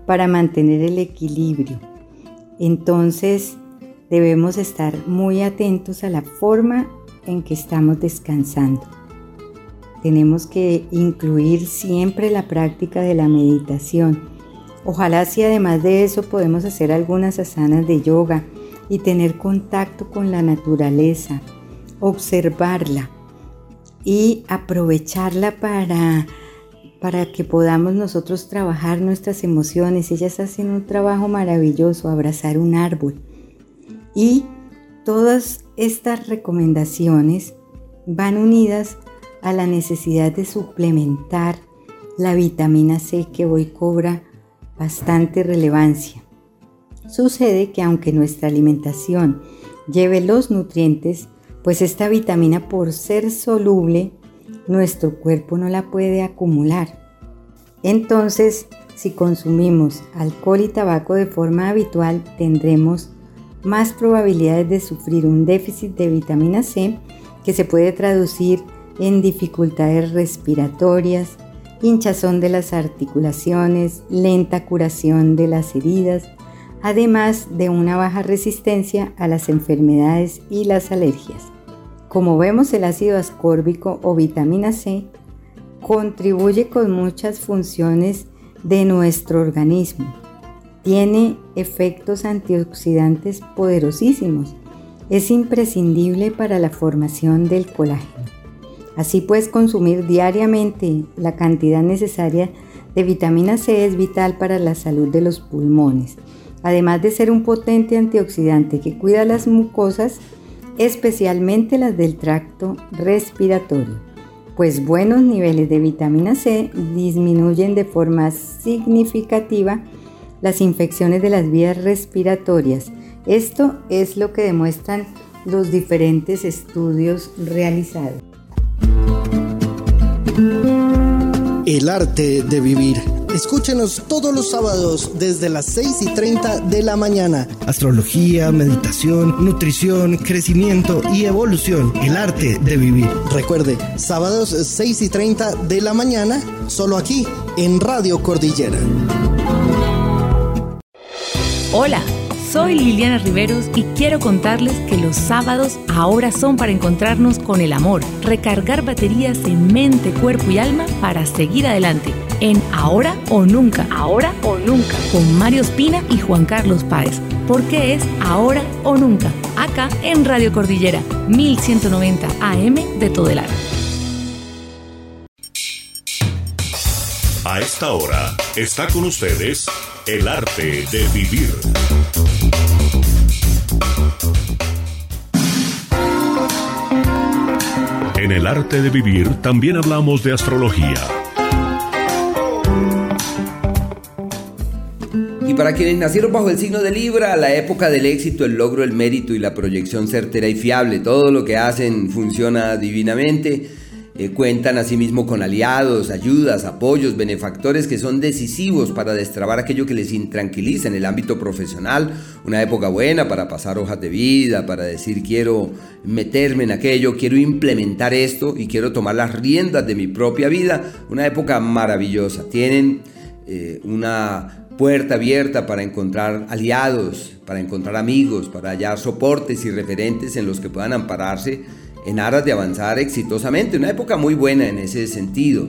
para mantener el equilibrio. Entonces debemos estar muy atentos a la forma en que estamos descansando. Tenemos que incluir siempre la práctica de la meditación. Ojalá si además de eso podemos hacer algunas asanas de yoga y tener contacto con la naturaleza, observarla y aprovecharla para para que podamos nosotros trabajar nuestras emociones. Ellas hacen un trabajo maravilloso, abrazar un árbol. Y Todas estas recomendaciones van unidas a la necesidad de suplementar la vitamina C que hoy cobra bastante relevancia. Sucede que aunque nuestra alimentación lleve los nutrientes, pues esta vitamina por ser soluble, nuestro cuerpo no la puede acumular. Entonces, si consumimos alcohol y tabaco de forma habitual, tendremos más probabilidades de sufrir un déficit de vitamina C que se puede traducir en dificultades respiratorias, hinchazón de las articulaciones, lenta curación de las heridas, además de una baja resistencia a las enfermedades y las alergias. Como vemos, el ácido ascórbico o vitamina C contribuye con muchas funciones de nuestro organismo. Tiene efectos antioxidantes poderosísimos. Es imprescindible para la formación del colágeno. Así pues, consumir diariamente la cantidad necesaria de vitamina C es vital para la salud de los pulmones además de ser un potente antioxidante que cuida las mucosas, especialmente las del tracto respiratorio, pues buenos niveles de vitamina C disminuyen de forma significativa las infecciones de las vías respiratorias. Esto es lo que demuestran los diferentes estudios realizados. El arte de vivir Escúchenos todos los sábados desde las 6 y 30 de la mañana. Astrología, meditación, nutrición, crecimiento y evolución. El arte de vivir. Recuerde, sábados 6 y 30 de la mañana, solo aquí en Radio Cordillera. Hola. Soy Liliana Riveros y quiero contarles que los sábados ahora son para encontrarnos con el amor, recargar baterías en mente, cuerpo y alma para seguir adelante. En Ahora o Nunca, Ahora o Nunca, con Mario Espina y Juan Carlos Páez, porque es Ahora o Nunca, acá en Radio Cordillera, 1190 AM de todo el año. A esta hora está con ustedes el arte de vivir. En el arte de vivir también hablamos de astrología para quienes nacieron bajo el signo de Libra, la época del éxito, el logro, el mérito y la proyección certera y fiable, todo lo que hacen funciona divinamente. Eh, cuentan asimismo con aliados, ayudas, apoyos, benefactores que son decisivos para destrabar aquello que les intranquiliza en el ámbito profesional. Una época buena para pasar hojas de vida, para decir quiero meterme en aquello, quiero implementar esto y quiero tomar las riendas de mi propia vida. Una época maravillosa. Tienen eh, una puerta abierta para encontrar aliados, para encontrar amigos, para hallar soportes y referentes en los que puedan ampararse en aras de avanzar exitosamente. Una época muy buena en ese sentido.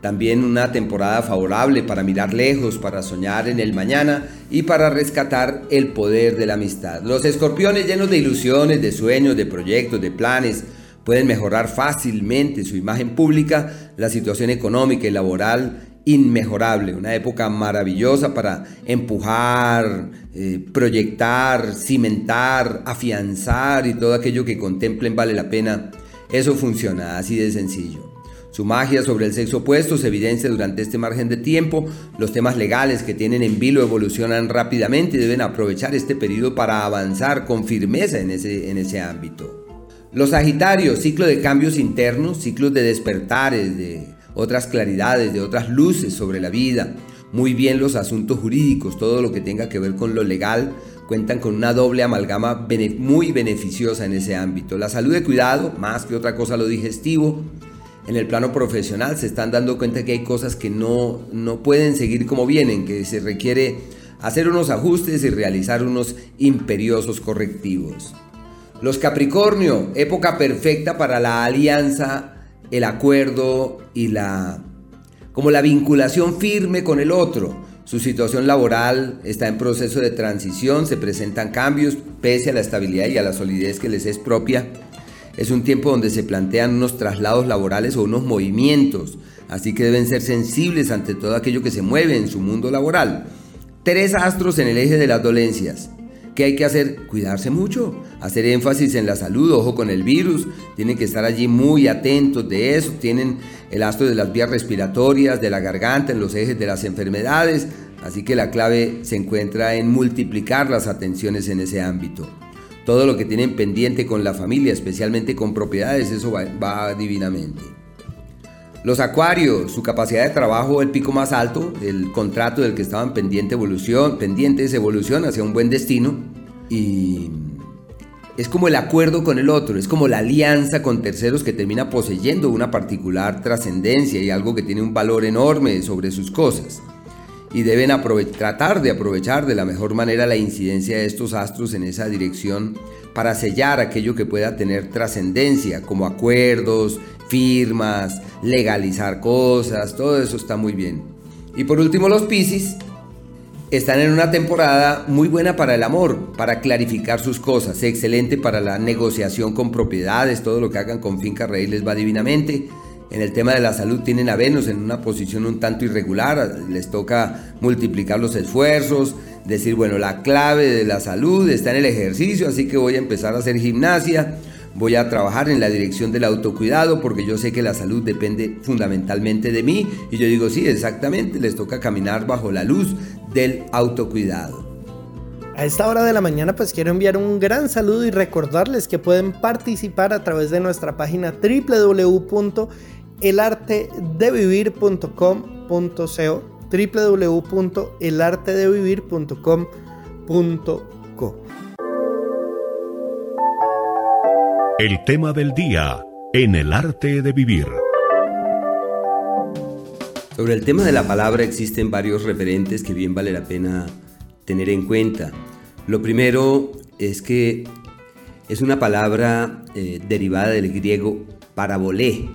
También una temporada favorable para mirar lejos, para soñar en el mañana y para rescatar el poder de la amistad. Los escorpiones llenos de ilusiones, de sueños, de proyectos, de planes, pueden mejorar fácilmente su imagen pública, la situación económica y laboral inmejorable, una época maravillosa para empujar, eh, proyectar, cimentar, afianzar y todo aquello que contemplen vale la pena. Eso funciona así de sencillo. Su magia sobre el sexo opuesto se evidencia durante este margen de tiempo. Los temas legales que tienen en vilo evolucionan rápidamente y deben aprovechar este periodo para avanzar con firmeza en ese, en ese ámbito. Los Sagitarios, ciclo de cambios internos, ciclos de despertares, de otras claridades, de otras luces sobre la vida. Muy bien los asuntos jurídicos, todo lo que tenga que ver con lo legal, cuentan con una doble amalgama muy beneficiosa en ese ámbito. La salud de cuidado, más que otra cosa lo digestivo. En el plano profesional se están dando cuenta que hay cosas que no, no pueden seguir como vienen, que se requiere hacer unos ajustes y realizar unos imperiosos correctivos. Los Capricornio, época perfecta para la alianza el acuerdo y la como la vinculación firme con el otro. Su situación laboral está en proceso de transición, se presentan cambios pese a la estabilidad y a la solidez que les es propia. Es un tiempo donde se plantean unos traslados laborales o unos movimientos, así que deben ser sensibles ante todo aquello que se mueve en su mundo laboral. Tres astros en el eje de las dolencias. ¿Qué hay que hacer? Cuidarse mucho, hacer énfasis en la salud, ojo con el virus, tienen que estar allí muy atentos de eso, tienen el astro de las vías respiratorias, de la garganta, en los ejes de las enfermedades, así que la clave se encuentra en multiplicar las atenciones en ese ámbito. Todo lo que tienen pendiente con la familia, especialmente con propiedades, eso va, divinamente. Los acuarios, su capacidad de trabajo, el pico más alto, el contrato del que estaban pendiente evolución, pendientes evolución hacia un buen destino. Y es como el acuerdo con el otro, es como la alianza con terceros que termina poseyendo una particular trascendencia y algo que tiene un valor enorme sobre sus cosas. Y deben tratar de aprovechar de la mejor manera la incidencia de estos astros en esa dirección para sellar aquello que pueda tener trascendencia, como acuerdos, firmas, legalizar cosas, todo eso está muy bien. Y por último los Piscis están en una temporada muy buena para el amor, para clarificar sus cosas, excelente para la negociación con propiedades, todo lo que hagan con finca raíz les va divinamente. En el tema de la salud tienen a Venus en una posición un tanto irregular, les toca multiplicar los esfuerzos, decir, bueno, la clave de la salud está en el ejercicio, así que voy a empezar a hacer gimnasia, voy a trabajar en la dirección del autocuidado porque yo sé que la salud depende fundamentalmente de mí y yo digo, sí, exactamente, les toca caminar bajo la luz del autocuidado. A esta hora de la mañana pues quiero enviar un gran saludo y recordarles que pueden participar a través de nuestra página www.elartedevivir.com.co www.elartedevivir.com.co El tema del día en el arte de vivir. Sobre el tema de la palabra existen varios referentes que bien vale la pena tener en cuenta. Lo primero es que es una palabra eh, derivada del griego parabolé, eh,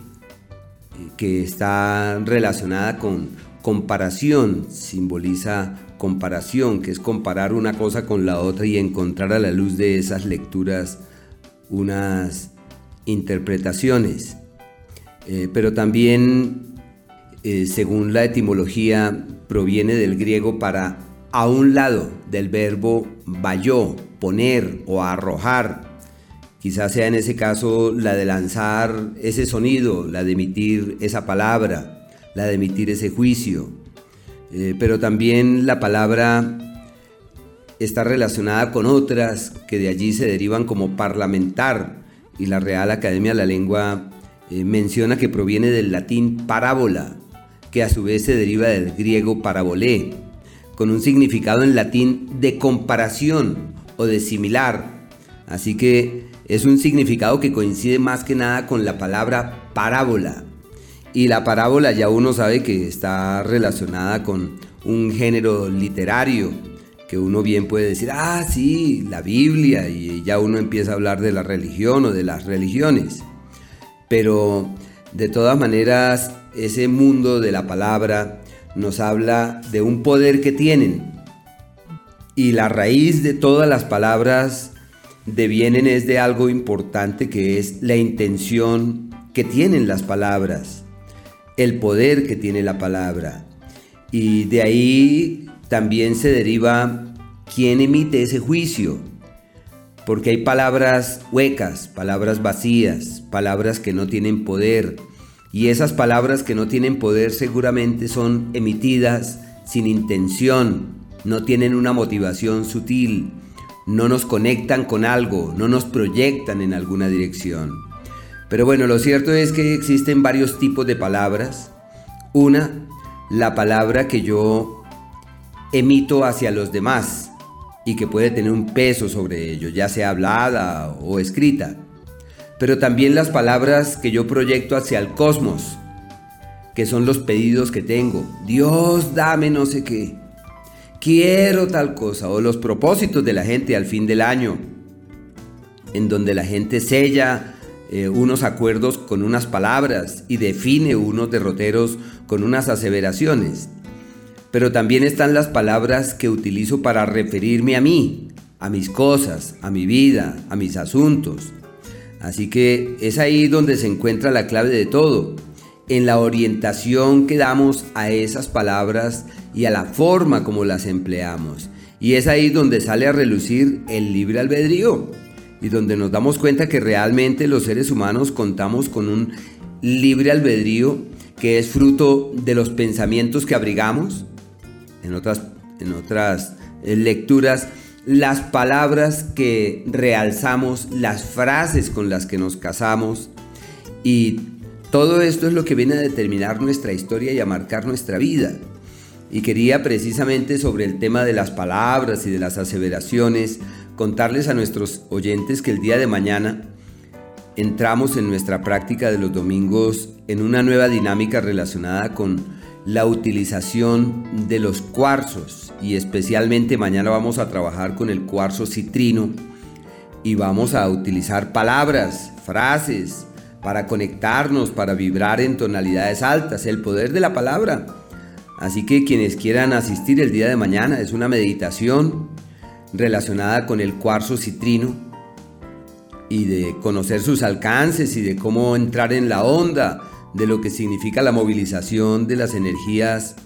que está relacionada con comparación, simboliza comparación, que es comparar una cosa con la otra y encontrar a la luz de esas lecturas unas interpretaciones. Eh, pero también eh, según la etimología, proviene del griego para a un lado del verbo bayó, poner o arrojar. Quizás sea en ese caso la de lanzar ese sonido, la de emitir esa palabra, la de emitir ese juicio. Eh, pero también la palabra está relacionada con otras que de allí se derivan como parlamentar y la Real Academia de la Lengua eh, menciona que proviene del latín parábola, que a su vez se deriva del griego parabolé, con un significado en latín de comparación o de similar. Así que es un significado que coincide más que nada con la palabra parábola. Y la parábola ya uno sabe que está relacionada con un género literario, que uno bien puede decir, ah, sí, la Biblia, y ya uno empieza a hablar de la religión o de las religiones. Pero de todas maneras, ese mundo de la palabra nos habla de un poder que tienen. Y la raíz de todas las palabras devienen es de algo importante que es la intención que tienen las palabras, el poder que tiene la palabra. Y de ahí también se deriva quién emite ese juicio. Porque hay palabras huecas, palabras vacías, palabras que no tienen poder, y esas palabras que no tienen poder seguramente son emitidas sin intención, no tienen una motivación sutil, no nos conectan con algo, no nos proyectan en alguna dirección. Pero bueno, lo cierto es que existen varios tipos de palabras. Una, la palabra que yo emito hacia los demás y que puede tener un peso sobre ellos, ya sea hablada o escrita pero también las palabras que yo proyecto hacia el cosmos, que son los pedidos que tengo. Dios, dame no sé qué. Quiero tal cosa. O los propósitos de la gente al fin del año, en donde la gente sella eh, unos acuerdos con unas palabras y define unos derroteros con unas aseveraciones. Pero también están las palabras que utilizo para referirme a mí, a mis cosas, a mi vida, a mis asuntos. Así que es ahí donde se encuentra la clave de todo, en la orientación que damos a esas palabras y a la forma como las empleamos. Y es ahí donde sale a relucir el libre albedrío y donde nos damos cuenta que realmente los seres humanos contamos con un libre albedrío que es fruto de los pensamientos que abrigamos. En otras, en otras eh, lecturas las palabras que realzamos, las frases con las que nos casamos y todo esto es lo que viene a determinar nuestra historia y a marcar nuestra vida. Y quería precisamente sobre el tema de las palabras y de las aseveraciones contarles a nuestros oyentes que el día de mañana entramos en nuestra práctica de los domingos en una nueva dinámica relacionada con la utilización de los cuarzos y especialmente mañana vamos a trabajar con el cuarzo citrino y vamos a utilizar palabras, frases para conectarnos, para vibrar en tonalidades altas, el poder de la palabra. Así que quienes quieran asistir el día de mañana es una meditación relacionada con el cuarzo citrino y de conocer sus alcances y de cómo entrar en la onda de lo que significa la movilización de las energías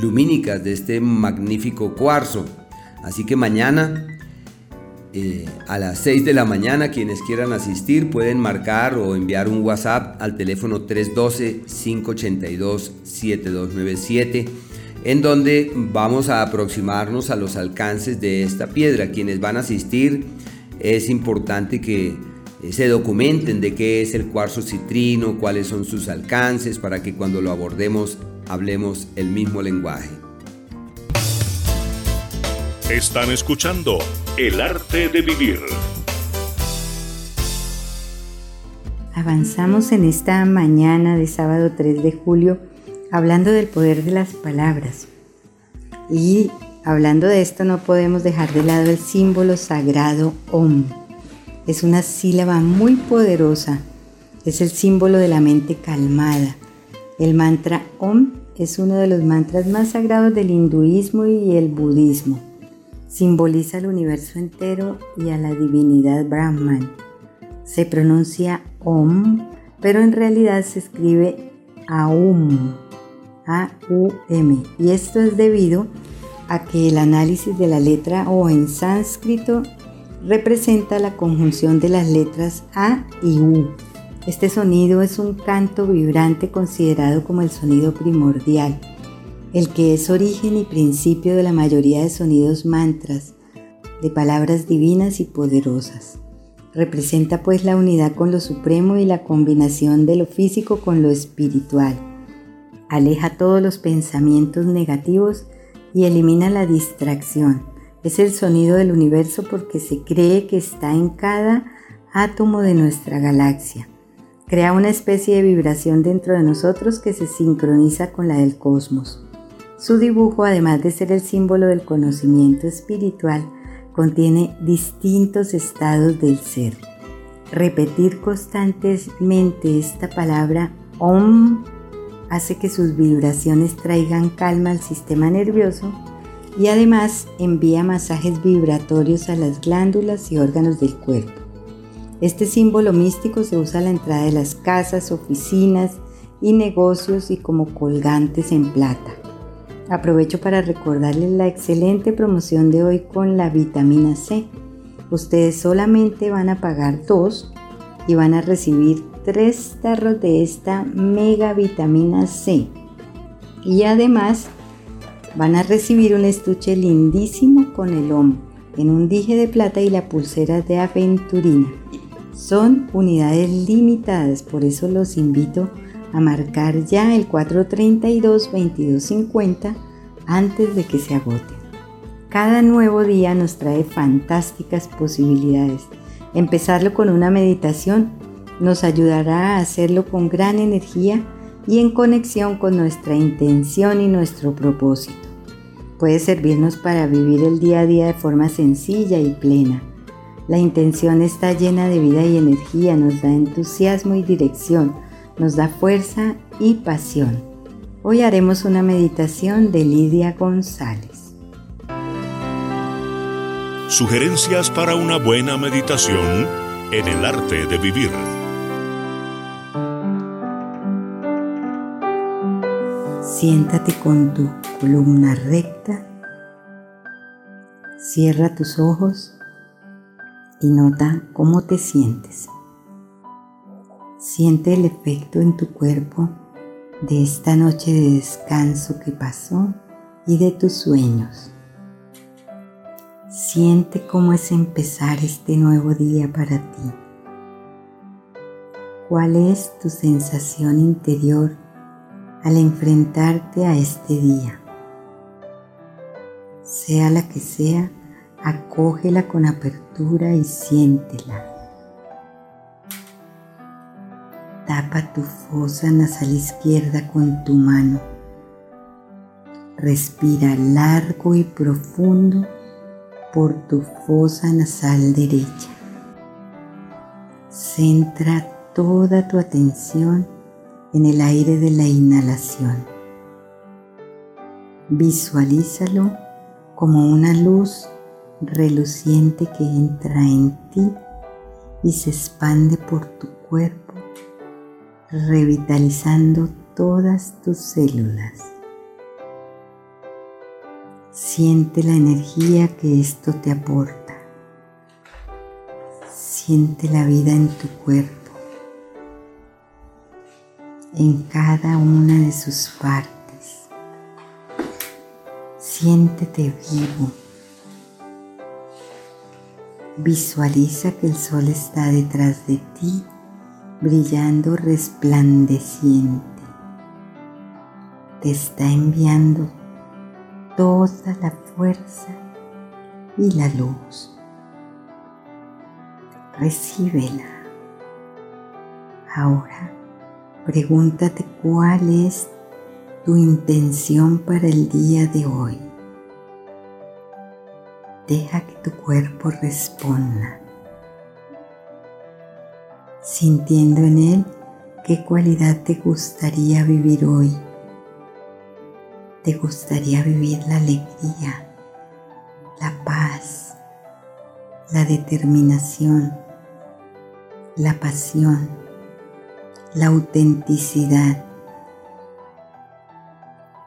lumínicas de este magnífico cuarzo. Así que mañana eh, a las 6 de la mañana quienes quieran asistir pueden marcar o enviar un WhatsApp al teléfono 312-582-7297 en donde vamos a aproximarnos a los alcances de esta piedra. Quienes van a asistir es importante que se documenten de qué es el cuarzo citrino, cuáles son sus alcances, para que cuando lo abordemos hablemos el mismo lenguaje. Están escuchando El arte de vivir. Avanzamos en esta mañana de sábado 3 de julio hablando del poder de las palabras. Y hablando de esto no podemos dejar de lado el símbolo sagrado OM es una sílaba muy poderosa. Es el símbolo de la mente calmada. El mantra Om es uno de los mantras más sagrados del hinduismo y el budismo. Simboliza el universo entero y a la divinidad Brahman. Se pronuncia Om, pero en realidad se escribe Aum, A-U-M, y esto es debido a que el análisis de la letra O en sánscrito representa la conjunción de las letras A y U. Este sonido es un canto vibrante considerado como el sonido primordial, el que es origen y principio de la mayoría de sonidos mantras, de palabras divinas y poderosas. Representa pues la unidad con lo supremo y la combinación de lo físico con lo espiritual. Aleja todos los pensamientos negativos y elimina la distracción es el sonido del universo porque se cree que está en cada átomo de nuestra galaxia. Crea una especie de vibración dentro de nosotros que se sincroniza con la del cosmos. Su dibujo, además de ser el símbolo del conocimiento espiritual, contiene distintos estados del ser. Repetir constantemente esta palabra OM hace que sus vibraciones traigan calma al sistema nervioso y además envía masajes vibratorios a las glándulas y órganos del cuerpo. Este símbolo místico se usa a la entrada de las casas, oficinas y negocios y como colgantes en plata. Aprovecho para recordarles la excelente promoción de hoy con la vitamina C. Ustedes solamente van a pagar dos y van a recibir tres tarros de esta mega vitamina C. Y además Van a recibir un estuche lindísimo con el lomo en un dije de plata y la pulsera de aventurina. Son unidades limitadas, por eso los invito a marcar ya el 432-2250 antes de que se agoten. Cada nuevo día nos trae fantásticas posibilidades. Empezarlo con una meditación nos ayudará a hacerlo con gran energía y en conexión con nuestra intención y nuestro propósito puede servirnos para vivir el día a día de forma sencilla y plena. La intención está llena de vida y energía, nos da entusiasmo y dirección, nos da fuerza y pasión. Hoy haremos una meditación de Lidia González. Sugerencias para una buena meditación en el arte de vivir. Siéntate con tu columna recta. Cierra tus ojos y nota cómo te sientes. Siente el efecto en tu cuerpo de esta noche de descanso que pasó y de tus sueños. Siente cómo es empezar este nuevo día para ti. ¿Cuál es tu sensación interior al enfrentarte a este día? sea la que sea, Acógela con apertura y siéntela. Tapa tu fosa nasal izquierda con tu mano. Respira largo y profundo por tu fosa nasal derecha. Centra toda tu atención en el aire de la inhalación. Visualízalo como una luz reluciente que entra en ti y se expande por tu cuerpo, revitalizando todas tus células. Siente la energía que esto te aporta. Siente la vida en tu cuerpo, en cada una de sus partes. Siéntete vivo Visualiza que el sol está detrás de ti, brillando resplandeciente. Te está enviando toda la fuerza y la luz. Recíbela. Ahora pregúntate cuál es tu intención para el día de hoy. Deja que tu cuerpo responda, sintiendo en él qué cualidad te gustaría vivir hoy. Te gustaría vivir la alegría, la paz, la determinación, la pasión, la autenticidad,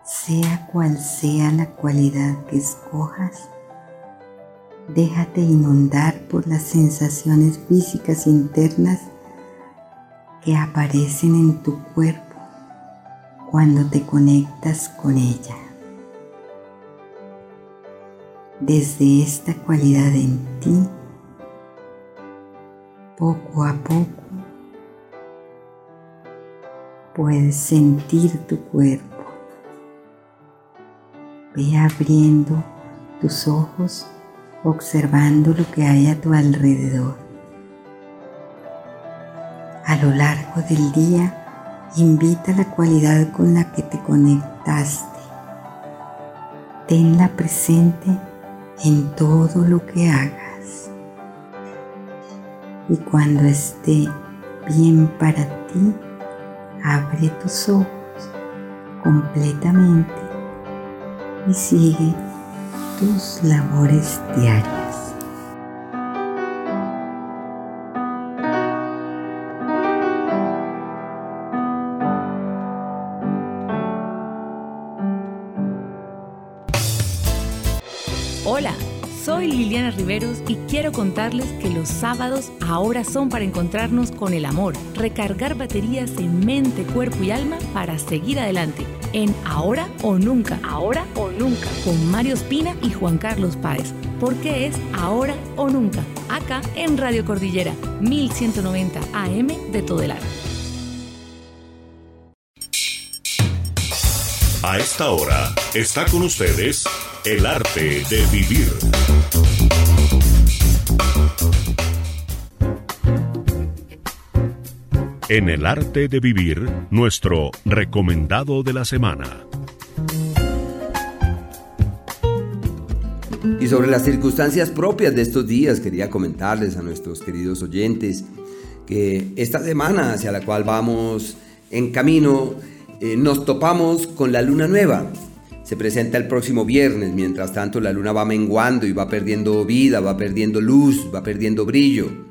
sea cual sea la cualidad que escojas Déjate inundar por las sensaciones físicas internas que aparecen en tu cuerpo cuando te conectas con ella. Desde esta cualidad en ti, poco a poco, puedes sentir tu cuerpo. Ve abriendo tus ojos observando lo que hay a tu alrededor. A lo largo del día, invita la cualidad con la que te conectaste. Tenla presente en todo lo que hagas. Y cuando esté bien para ti, abre tus ojos completamente y sigue tus labores diarias. Soy Liliana Riveros y quiero contarles que los sábados ahora son para encontrarnos con el amor, recargar baterías en mente, cuerpo y alma para seguir adelante en Ahora o Nunca. Ahora o Nunca. Con Mario Espina y Juan Carlos Páez. Porque es Ahora o Nunca. Acá en Radio Cordillera, 1190 AM de Todelar. A esta hora está con ustedes el arte de vivir. En el arte de vivir, nuestro recomendado de la semana. Y sobre las circunstancias propias de estos días, quería comentarles a nuestros queridos oyentes que esta semana hacia la cual vamos en camino, eh, nos topamos con la luna nueva. Se presenta el próximo viernes, mientras tanto la luna va menguando y va perdiendo vida, va perdiendo luz, va perdiendo brillo.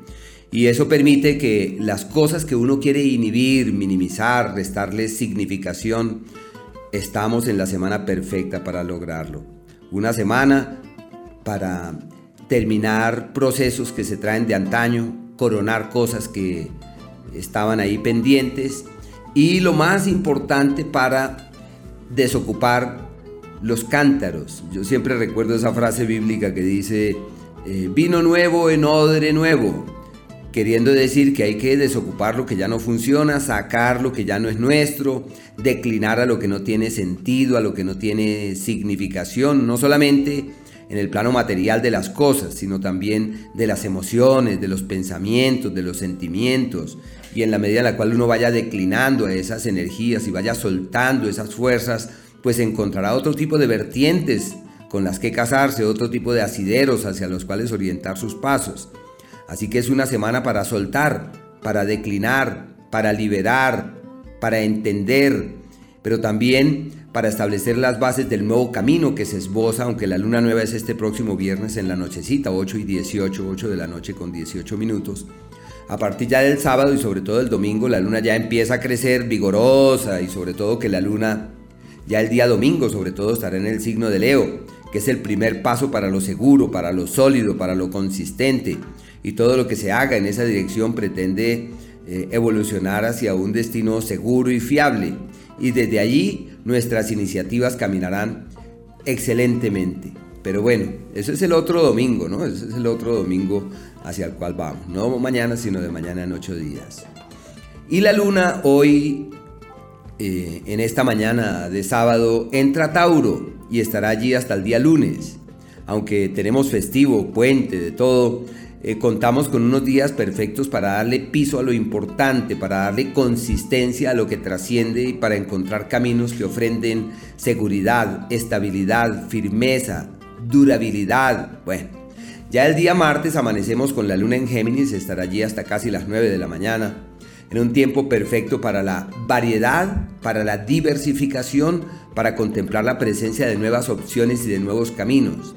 Y eso permite que las cosas que uno quiere inhibir, minimizar, restarles significación, estamos en la semana perfecta para lograrlo. Una semana para terminar procesos que se traen de antaño, coronar cosas que estaban ahí pendientes y lo más importante para desocupar los cántaros. Yo siempre recuerdo esa frase bíblica que dice, eh, vino nuevo en odre nuevo queriendo decir que hay que desocupar lo que ya no funciona, sacar lo que ya no es nuestro, declinar a lo que no tiene sentido, a lo que no tiene significación, no solamente en el plano material de las cosas, sino también de las emociones, de los pensamientos, de los sentimientos. Y en la medida en la cual uno vaya declinando esas energías y vaya soltando esas fuerzas, pues encontrará otro tipo de vertientes con las que casarse, otro tipo de asideros hacia los cuales orientar sus pasos. Así que es una semana para soltar, para declinar, para liberar, para entender, pero también para establecer las bases del nuevo camino que se esboza, aunque la luna nueva es este próximo viernes en la nochecita, 8 y 18, 8 de la noche con 18 minutos. A partir ya del sábado y sobre todo el domingo, la luna ya empieza a crecer vigorosa y sobre todo que la luna ya el día domingo sobre todo estará en el signo de Leo, que es el primer paso para lo seguro, para lo sólido, para lo consistente. Y todo lo que se haga en esa dirección pretende eh, evolucionar hacia un destino seguro y fiable. Y desde allí nuestras iniciativas caminarán excelentemente. Pero bueno, eso es el otro domingo, ¿no? Ese es el otro domingo hacia el cual vamos. No mañana, sino de mañana en ocho días. Y la luna hoy, eh, en esta mañana de sábado, entra Tauro y estará allí hasta el día lunes. Aunque tenemos festivo, puente, de todo, eh, contamos con unos días perfectos para darle piso a lo importante, para darle consistencia a lo que trasciende y para encontrar caminos que ofrenden seguridad, estabilidad, firmeza, durabilidad. Bueno, ya el día martes amanecemos con la luna en Géminis, estará allí hasta casi las 9 de la mañana, en un tiempo perfecto para la variedad, para la diversificación, para contemplar la presencia de nuevas opciones y de nuevos caminos.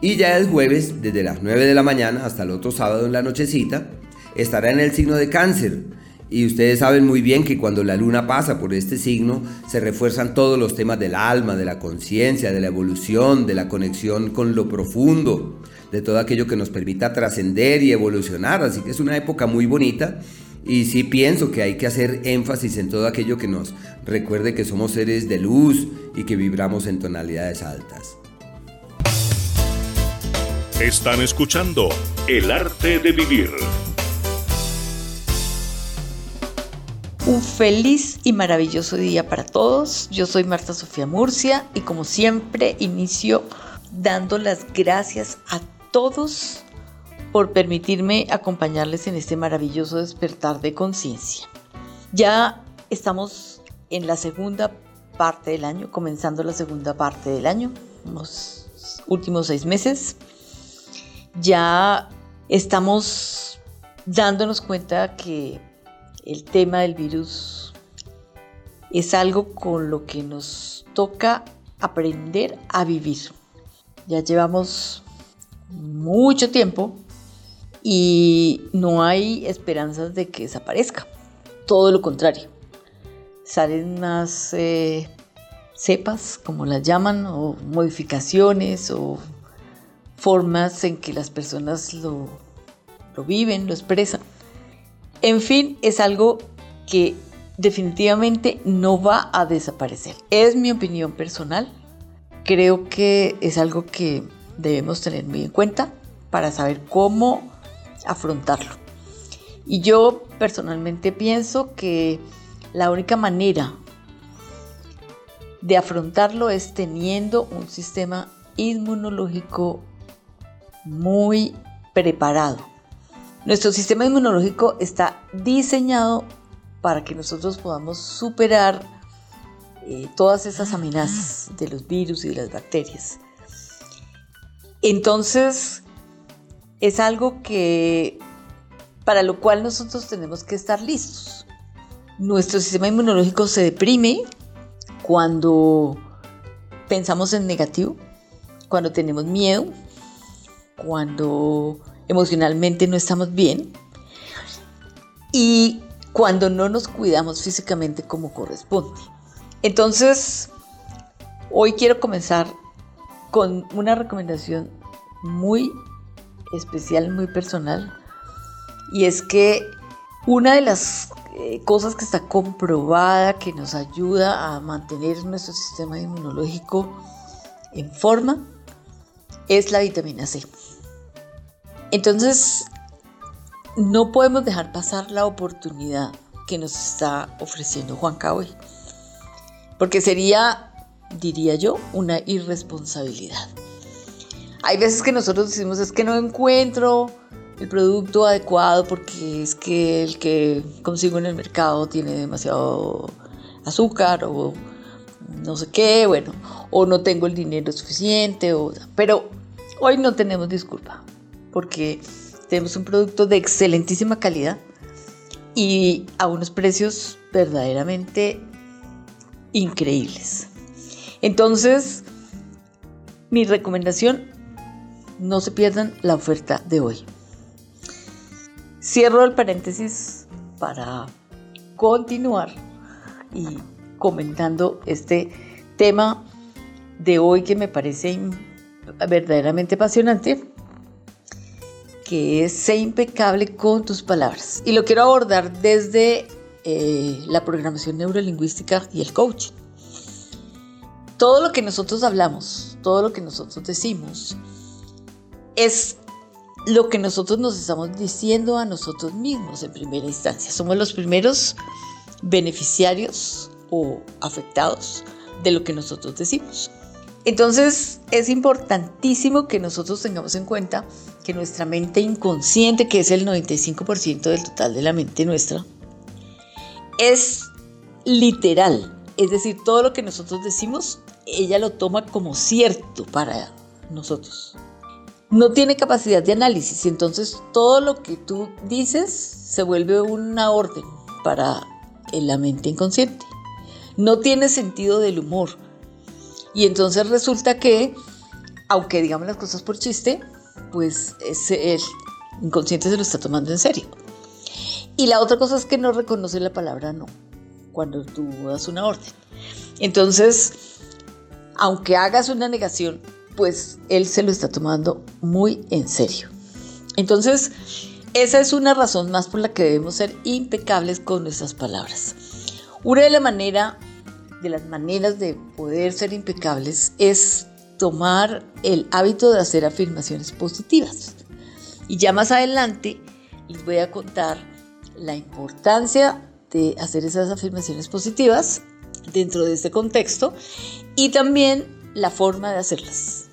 Y ya el jueves, desde las 9 de la mañana hasta el otro sábado en la nochecita, estará en el signo de cáncer. Y ustedes saben muy bien que cuando la luna pasa por este signo, se refuerzan todos los temas del alma, de la conciencia, de la evolución, de la conexión con lo profundo, de todo aquello que nos permita trascender y evolucionar. Así que es una época muy bonita. Y sí pienso que hay que hacer énfasis en todo aquello que nos recuerde que somos seres de luz y que vibramos en tonalidades altas. Están escuchando El arte de vivir. Un feliz y maravilloso día para todos. Yo soy Marta Sofía Murcia y como siempre inicio dando las gracias a todos por permitirme acompañarles en este maravilloso despertar de conciencia. Ya estamos en la segunda parte del año, comenzando la segunda parte del año, los últimos seis meses ya estamos dándonos cuenta que el tema del virus es algo con lo que nos toca aprender a vivir. Ya llevamos mucho tiempo y no hay esperanzas de que desaparezca. Todo lo contrario. Salen más eh, cepas, como las llaman, o modificaciones, o formas en que las personas lo, viven, lo expresan. En fin, es algo que definitivamente no va a desaparecer. Es mi opinión personal. Creo que es algo que debemos tener muy en cuenta para saber cómo afrontarlo. Y yo personalmente pienso que la única manera de afrontarlo es teniendo un sistema inmunológico muy preparado. Nuestro sistema inmunológico está diseñado para que nosotros podamos superar eh, todas esas amenazas de los virus y de las bacterias. Entonces, es algo que para lo cual nosotros tenemos que estar listos. Nuestro sistema inmunológico se deprime cuando pensamos en negativo, cuando tenemos miedo, cuando emocionalmente no estamos bien y cuando no nos cuidamos físicamente como corresponde. Entonces, hoy quiero comenzar con una recomendación muy especial, muy personal, y es que una de las eh, cosas que está comprobada que nos ayuda a mantener nuestro sistema inmunológico en forma es la vitamina C. Entonces, no podemos dejar pasar la oportunidad que nos está ofreciendo Juan hoy, porque sería, diría yo, una irresponsabilidad. Hay veces que nosotros decimos es que no encuentro el producto adecuado porque es que el que consigo en el mercado tiene demasiado azúcar o no sé qué, bueno, o no tengo el dinero suficiente, o, pero hoy no tenemos disculpa porque tenemos un producto de excelentísima calidad y a unos precios verdaderamente increíbles. Entonces, mi recomendación, no se pierdan la oferta de hoy. Cierro el paréntesis para continuar y comentando este tema de hoy que me parece verdaderamente apasionante, que es impecable con tus palabras. Y lo quiero abordar desde eh, la programación neurolingüística y el coaching. Todo lo que nosotros hablamos, todo lo que nosotros decimos, es lo que nosotros nos estamos diciendo a nosotros mismos en primera instancia. Somos los primeros beneficiarios o afectados de lo que nosotros decimos. Entonces es importantísimo que nosotros tengamos en cuenta que nuestra mente inconsciente, que es el 95% del total de la mente nuestra, es literal. Es decir, todo lo que nosotros decimos, ella lo toma como cierto para nosotros. No tiene capacidad de análisis, entonces todo lo que tú dices se vuelve una orden para la mente inconsciente no tiene sentido del humor. Y entonces resulta que, aunque digamos las cosas por chiste, pues el inconsciente se lo está tomando en serio. Y la otra cosa es que no reconoce la palabra no cuando tú das una orden. Entonces, aunque hagas una negación, pues él se lo está tomando muy en serio. Entonces, esa es una razón más por la que debemos ser impecables con nuestras palabras. Una de las maneras de las maneras de poder ser impecables es tomar el hábito de hacer afirmaciones positivas. Y ya más adelante les voy a contar la importancia de hacer esas afirmaciones positivas dentro de este contexto y también la forma de hacerlas.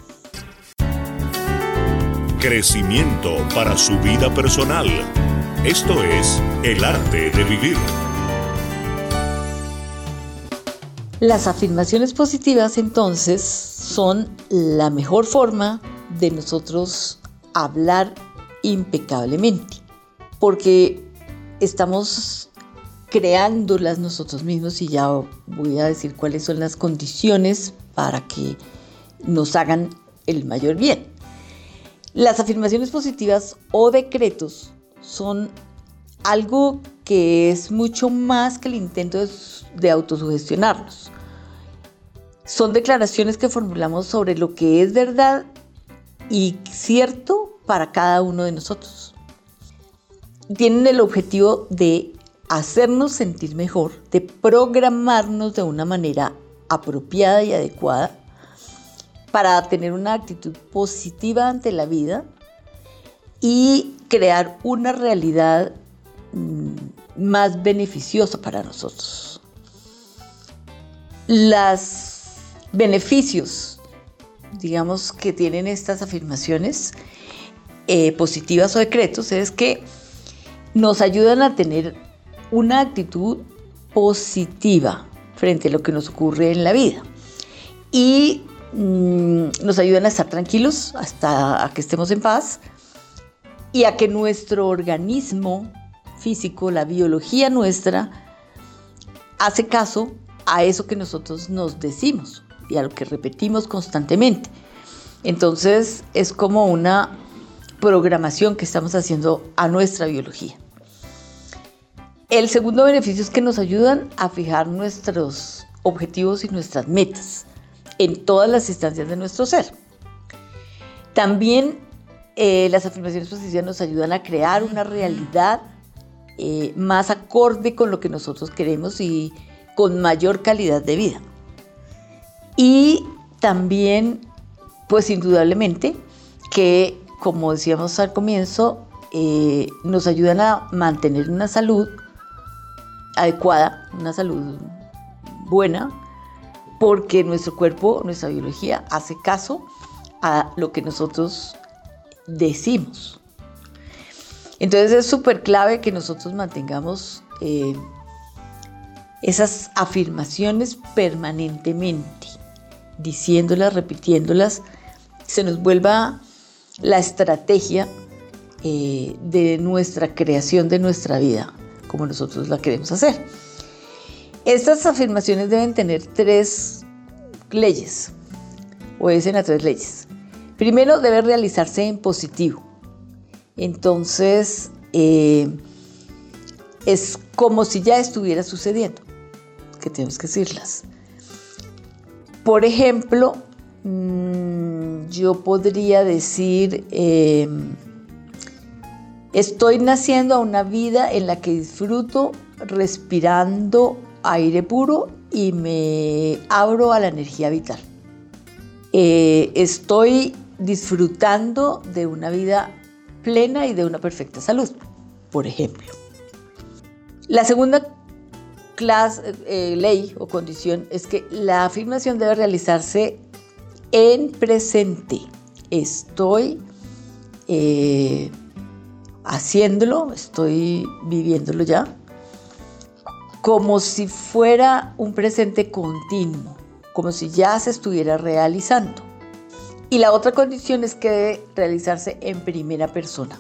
Crecimiento para su vida personal. Esto es el arte de vivir. Las afirmaciones positivas entonces son la mejor forma de nosotros hablar impecablemente, porque estamos creándolas nosotros mismos y ya voy a decir cuáles son las condiciones para que nos hagan el mayor bien. Las afirmaciones positivas o decretos son algo que es mucho más que el intento de, autosugestionarnos. Son declaraciones que formulamos sobre lo que es verdad y cierto para cada uno de nosotros. Tienen el objetivo de hacernos sentir mejor, de programarnos de una manera apropiada y adecuada para tener una actitud positiva ante la vida y crear una realidad más beneficioso para nosotros. Los beneficios, digamos, que tienen estas afirmaciones eh, positivas o decretos es que nos ayudan a tener una actitud positiva frente a lo que nos ocurre en la vida. Y mm, nos ayudan a estar tranquilos hasta que estemos en paz y a que nuestro organismo físico, la biología nuestra, hace caso a eso que nosotros nos decimos y a lo que repetimos constantemente. Entonces es como una programación que estamos haciendo a nuestra biología. El segundo beneficio es que nos ayudan a fijar nuestros objetivos y nuestras metas en todas las instancias de nuestro ser. También eh, las afirmaciones positivas nos ayudan a crear una realidad eh, más acorde con lo que nosotros queremos y con mayor calidad de vida. Y también, pues indudablemente, que como decíamos al comienzo, eh, nos ayudan a mantener una salud adecuada, una salud buena, porque nuestro cuerpo, nuestra biología hace caso a lo que nosotros decimos. Entonces es súper clave que nosotros mantengamos eh, esas afirmaciones permanentemente, diciéndolas, repitiéndolas, se nos vuelva la estrategia eh, de nuestra creación de nuestra vida, como nosotros la queremos hacer. Estas afirmaciones deben tener tres leyes, obedecen a tres leyes. Primero, debe realizarse en positivo. Entonces, eh, es como si ya estuviera sucediendo, que tenemos que decirlas. Por ejemplo, mm, yo podría decir, em, estoy naciendo a una vida en la que disfruto respirando aire puro y me abro a la energía vital. Eh, estoy disfrutando de una vida plena y de una perfecta salud, por ejemplo. La segunda clase, eh, ley o condición es que la afirmación debe realizarse en presente. Estoy eh, haciéndolo, estoy viviéndolo ya, como si fuera un presente continuo, como si ya se estuviera realizando. Y la otra condición es que debe realizarse en primera persona.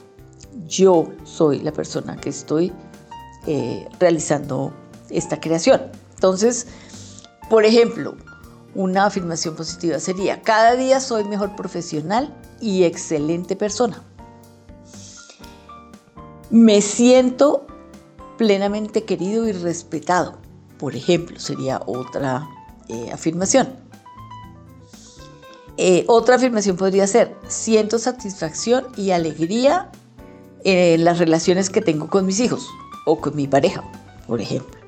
Yo soy la persona que estoy eh, realizando esta creación. Entonces, por ejemplo, una afirmación positiva sería, cada día soy mejor profesional y excelente persona. Me siento plenamente querido y respetado, por ejemplo, sería otra eh, afirmación. Eh, otra afirmación podría ser, siento satisfacción y alegría en las relaciones que tengo con mis hijos o con mi pareja, por ejemplo.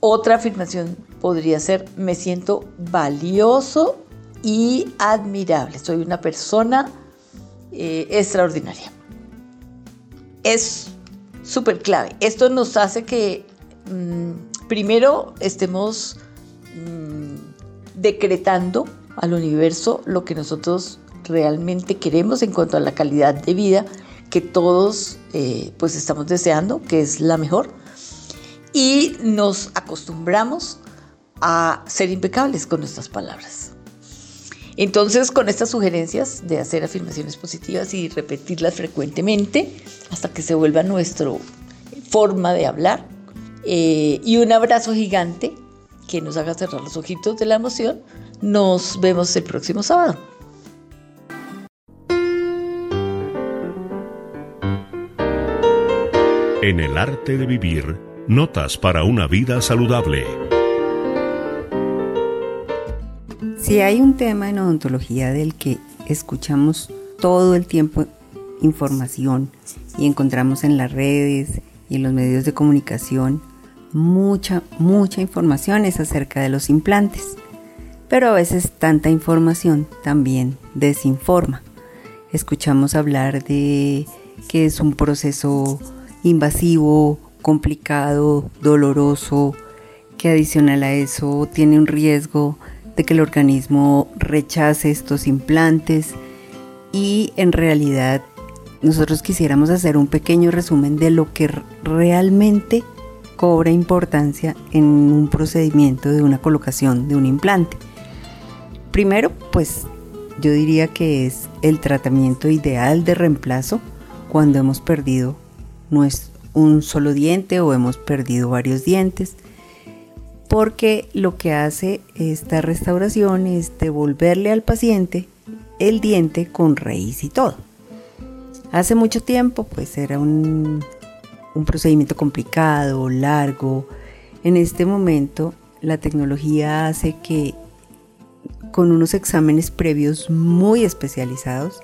Otra afirmación podría ser, me siento valioso y admirable, soy una persona eh, extraordinaria. Es súper clave. Esto nos hace que mm, primero estemos mm, decretando al universo lo que nosotros realmente queremos en cuanto a la calidad de vida que todos eh, pues estamos deseando, que es la mejor. Y nos acostumbramos a ser impecables con nuestras palabras. Entonces, con estas sugerencias de hacer afirmaciones positivas y repetirlas frecuentemente hasta que se vuelva nuestra forma de hablar, eh, y un abrazo gigante que nos haga cerrar los ojitos de la emoción, nos vemos el próximo sábado. En el arte de vivir, notas para una vida saludable. Si hay un tema en odontología del que escuchamos todo el tiempo información y encontramos en las redes y en los medios de comunicación mucha, mucha información es acerca de los implantes. Pero a veces tanta información también desinforma. Escuchamos hablar de que es un proceso invasivo, complicado, doloroso, que adicional a eso tiene un riesgo de que el organismo rechace estos implantes y en realidad nosotros quisiéramos hacer un pequeño resumen de lo que realmente cobra importancia en un procedimiento de una colocación de un implante. Primero, pues yo diría que es el tratamiento ideal de reemplazo cuando hemos perdido un solo diente o hemos perdido varios dientes porque lo que hace esta restauración es devolverle al paciente el diente con raíz y todo. Hace mucho tiempo pues era un, un procedimiento complicado, largo. En este momento la tecnología hace que con unos exámenes previos muy especializados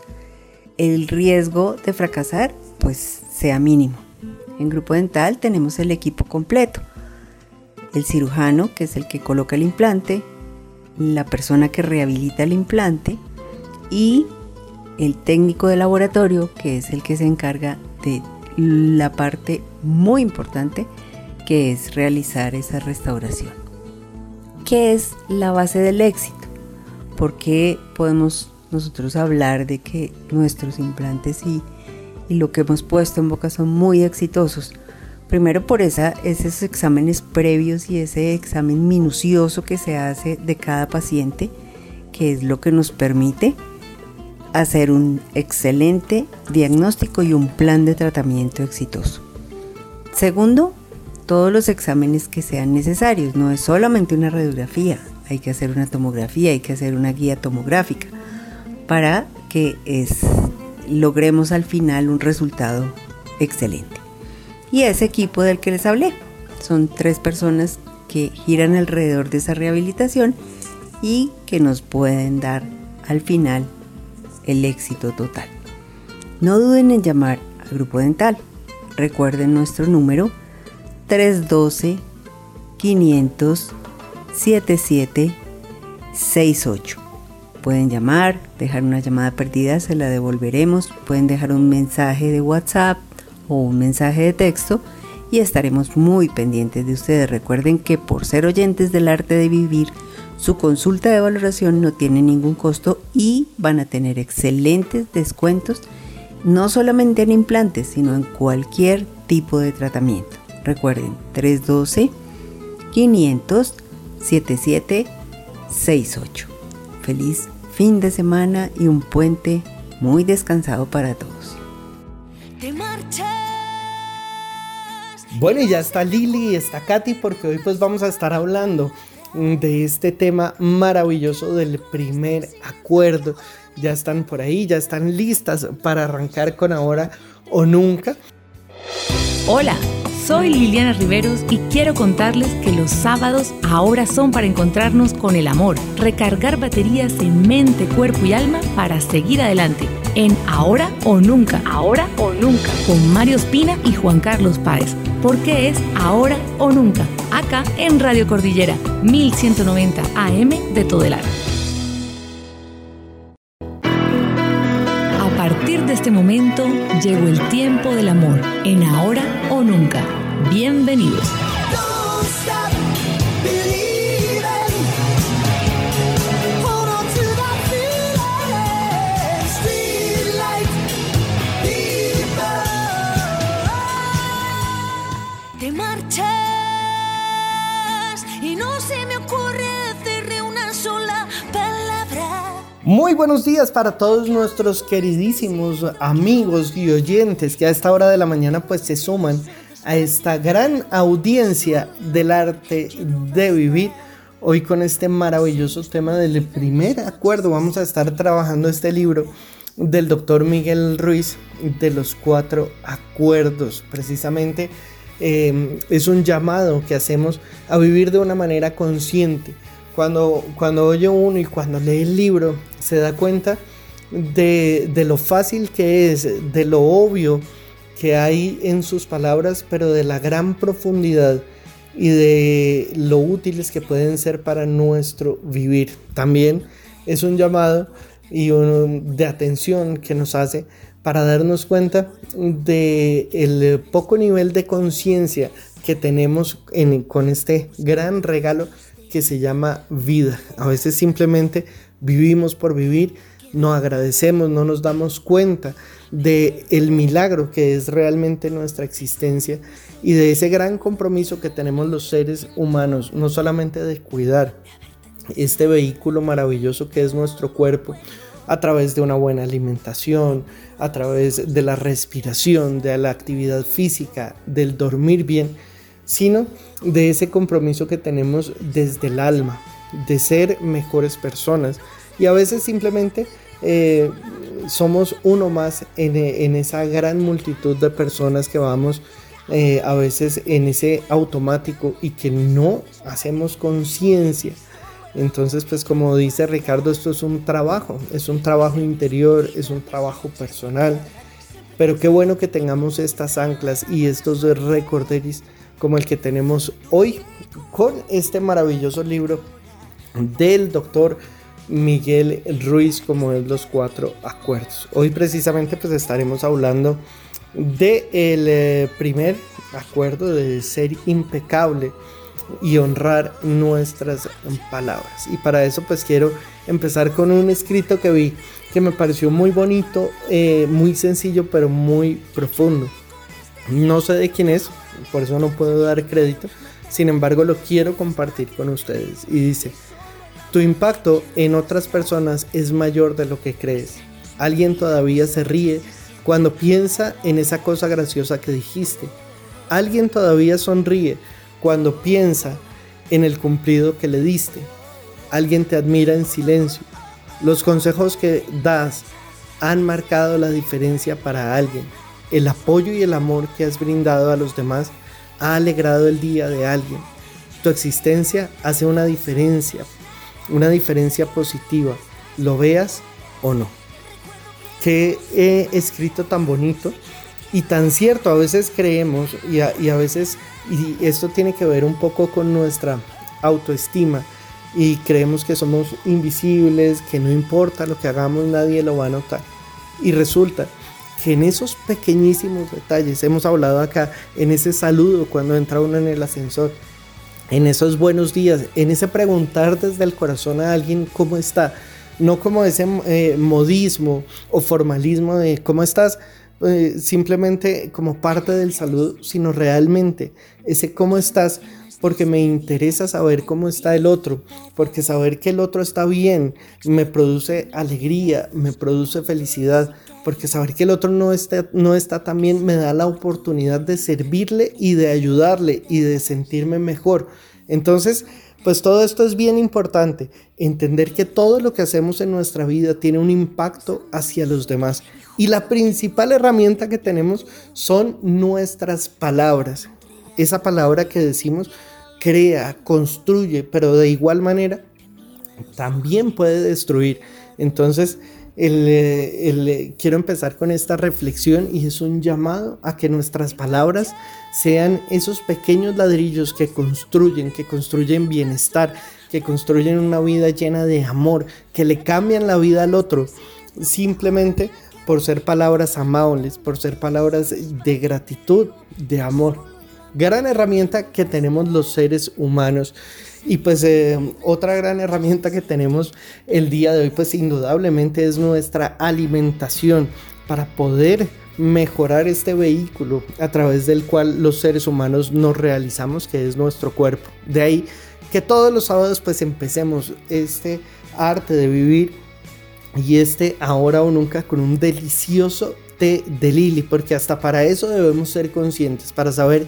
el riesgo de fracasar pues sea mínimo. En Grupo Dental tenemos el equipo completo el cirujano, que es el que coloca el implante, la persona que rehabilita el implante y el técnico de laboratorio, que es el que se encarga de la parte muy importante, que es realizar esa restauración. ¿Qué es la base del éxito? ¿Por qué podemos nosotros hablar de que nuestros implantes y, lo que hemos puesto en boca son muy exitosos. Primero por esa, esos exámenes previos y ese examen minucioso que se hace de cada paciente, que es lo que nos permite hacer un excelente diagnóstico y un plan de tratamiento exitoso. Segundo, todos los exámenes que sean necesarios. No es solamente una radiografía, hay que hacer una tomografía, hay que hacer una guía tomográfica para que logremos al final un resultado excelente. Y ese equipo del que les hablé, son tres personas que giran alrededor de esa rehabilitación y que nos pueden dar al final el éxito total. No duden en llamar al Grupo Dental. Recuerden nuestro número 312 500 7768. Pueden llamar, dejar una llamada perdida, se la devolveremos. Pueden dejar un mensaje de WhatsApp o un mensaje de texto y estaremos muy pendientes de ustedes. Recuerden que por ser oyentes del arte de vivir, su consulta de valoración no tiene ningún costo y van a tener excelentes descuentos, no solamente en implantes, sino en cualquier tipo de tratamiento. Recuerden, 312 500 7768. Feliz fin de semana y un puente muy descansado para todos. Bueno, y ya está Lili y está Katy porque hoy pues vamos a estar hablando de este tema maravilloso del primer acuerdo. Ya están por ahí, ya están listas para arrancar con ahora o nunca. Hola. Soy Liliana Riveros y quiero contarles que los sábados ahora son para encontrarnos con el amor, recargar baterías en mente, cuerpo y alma para seguir adelante. En Ahora o Nunca, Ahora o Nunca, con Mario Espina y Juan Carlos Páez, porque es Ahora o Nunca, acá en Radio Cordillera, 1190 AM de todo este momento llegó el tiempo del amor, en ahora o nunca. Bienvenidos. Muy buenos días para todos nuestros queridísimos amigos y oyentes que a esta hora de la mañana pues se suman a esta gran audiencia del arte de vivir. Hoy con este maravilloso tema del primer acuerdo vamos a estar trabajando este libro del doctor Miguel Ruiz de los cuatro acuerdos. Precisamente eh, es un llamado que hacemos a vivir de una manera consciente cuando, cuando oye uno y cuando lee el libro, se da cuenta de, de lo fácil que es, de lo obvio que hay en sus palabras, pero de la gran profundidad y de lo útiles que pueden ser para nuestro vivir. También es un llamado y de atención que nos hace para darnos cuenta de el poco nivel de conciencia que tenemos con este gran regalo que se llama vida. A veces simplemente vivimos por vivir, no agradecemos, no nos damos cuenta de el milagro que es realmente nuestra existencia y de ese gran compromiso que tenemos los seres humanos, no solamente de cuidar este vehículo maravilloso que es nuestro cuerpo, a través de una buena alimentación, a través de la respiración, de la actividad física, del dormir bien, sino de ese compromiso que tenemos desde el alma, de ser mejores personas. Y a veces simplemente eh, somos uno más en, esa gran multitud de personas que vamos eh, a veces en ese automático y que no hacemos conciencia. Entonces, pues como dice Ricardo, esto es un trabajo, es un trabajo interior, es un trabajo personal. Pero qué bueno que tengamos estas anclas y estos recorderis como el que tenemos hoy con este maravilloso libro del doctor Miguel Ruiz como es los cuatro acuerdos. Hoy precisamente pues estaremos hablando de el eh, primer acuerdo de ser impecable y honrar nuestras palabras. Y para eso pues quiero empezar con un escrito que vi que me pareció muy bonito, eh, muy sencillo, pero muy profundo. No sé de quién es, por eso no puedo dar crédito, sin embargo lo quiero compartir con ustedes. Y dice, tu impacto en otras personas es mayor de lo que crees. Alguien todavía se ríe cuando piensa en esa cosa graciosa que dijiste. Alguien todavía sonríe cuando piensa en el cumplido que le diste. Alguien te admira en silencio. Los consejos que das han marcado la diferencia para alguien. El apoyo y el amor que has brindado a los demás ha alegrado el día de alguien. Tu existencia hace una diferencia, una diferencia positiva, lo veas o no qué he escrito tan bonito y tan cierto. A veces creemos y a, veces, y esto tiene que ver un poco con nuestra autoestima y creemos que somos invisibles, que no importa lo que hagamos, nadie lo va a notar. Y resulta que en esos pequeñísimos detalles, hemos hablado acá, en ese saludo cuando entra uno en el ascensor, en esos buenos días, en ese preguntar desde el corazón a alguien cómo está, no como ese eh, modismo o formalismo de cómo estás, eh, simplemente como parte del saludo, sino realmente ese cómo estás porque me interesa saber cómo está el otro, porque saber que el otro está bien me produce alegría, me produce felicidad, porque saber que el otro no está, no está tan bien me da la oportunidad de servirle y de ayudarle y de sentirme mejor. Entonces, pues todo esto es bien importante, entender que todo lo que hacemos en nuestra vida tiene un impacto hacia los demás. Y la principal herramienta que tenemos son nuestras palabras. Esa palabra que decimos crea, construye, pero de igual manera también puede destruir. Entonces, eh, eh, quiero empezar con esta reflexión y es un llamado a que nuestras palabras sean esos pequeños ladrillos que construyen, que construyen bienestar, que construyen una vida llena de amor, que le cambian la vida al otro, simplemente por ser palabras amables, por ser palabras de gratitud, de amor. Gran herramienta que tenemos los seres humanos y pues eh, otra gran herramienta que tenemos el día de hoy, pues indudablemente es nuestra alimentación para poder mejorar este vehículo a través del cual los seres humanos nos realizamos, que es nuestro cuerpo. De ahí que todos los sábados pues empecemos este arte de vivir y este ahora o nunca con un delicioso té de lili, porque hasta para eso debemos ser conscientes, para saber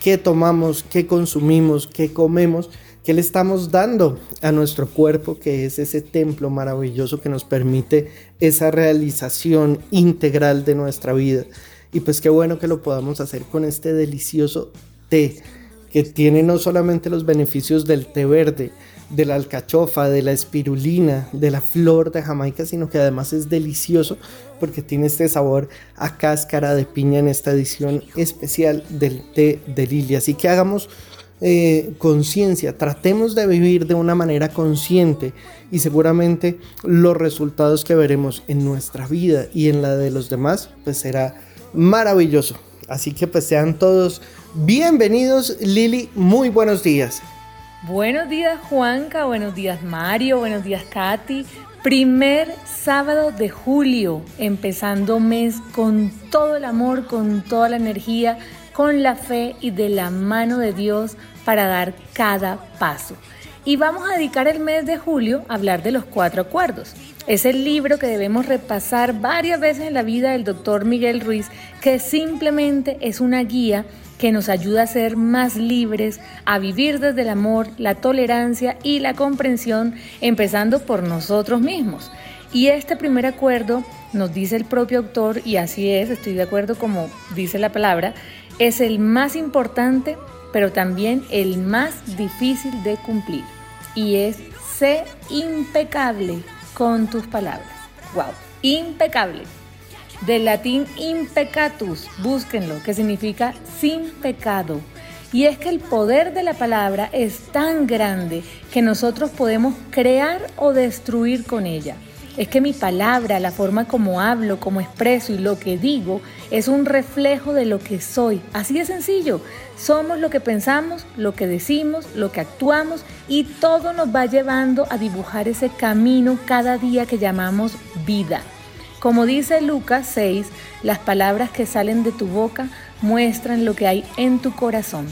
qué tomamos, qué consumimos, qué comemos ¿Qué le estamos dando a nuestro cuerpo, que es ese templo maravilloso que nos permite esa realización integral de nuestra vida? Y pues qué bueno que lo podamos hacer con este delicioso té, que tiene no solamente los beneficios del té verde, de la alcachofa, de la espirulina, de la flor de Jamaica, sino que además es delicioso porque tiene este sabor a cáscara de piña en esta edición especial del té de Lili. Así que hagamos eh, conciencia, tratemos de vivir de una manera consciente y seguramente los resultados que veremos en nuestra vida y en la de los demás, pues será maravilloso. Así que pues sean todos bienvenidos. Lili, muy buenos días. Buenos días Juanca, buenos días Mario, buenos días Katy. Primer sábado de julio, empezando mes con todo el amor, con toda la energía, con la fe y de la mano de Dios para dar cada paso. Y vamos a dedicar el mes de julio a hablar de los cuatro acuerdos. Es el libro que debemos repasar varias veces en la vida del doctor Miguel Ruiz, que simplemente es una guía que nos ayuda a ser más libres, a vivir desde el amor, la tolerancia y la comprensión, empezando por nosotros mismos. Y este primer acuerdo, nos dice el propio autor, y así es, estoy de acuerdo como dice la palabra, es el más importante pero también el más difícil de cumplir. Y es sé impecable con tus palabras. ¡Wow! Impecable. Del latín impecatus, búsquenlo, que significa sin pecado. Y es que el poder de la palabra es tan grande que nosotros podemos crear o destruir con ella. Es que mi palabra, la forma como hablo, como expreso y lo que digo es un reflejo de lo que soy. Así de sencillo. Somos lo que pensamos, lo que decimos, lo que actuamos y todo nos va llevando a dibujar ese camino cada día que llamamos vida. Como dice Lucas 6, las palabras que salen de tu boca muestran lo que hay en tu corazón.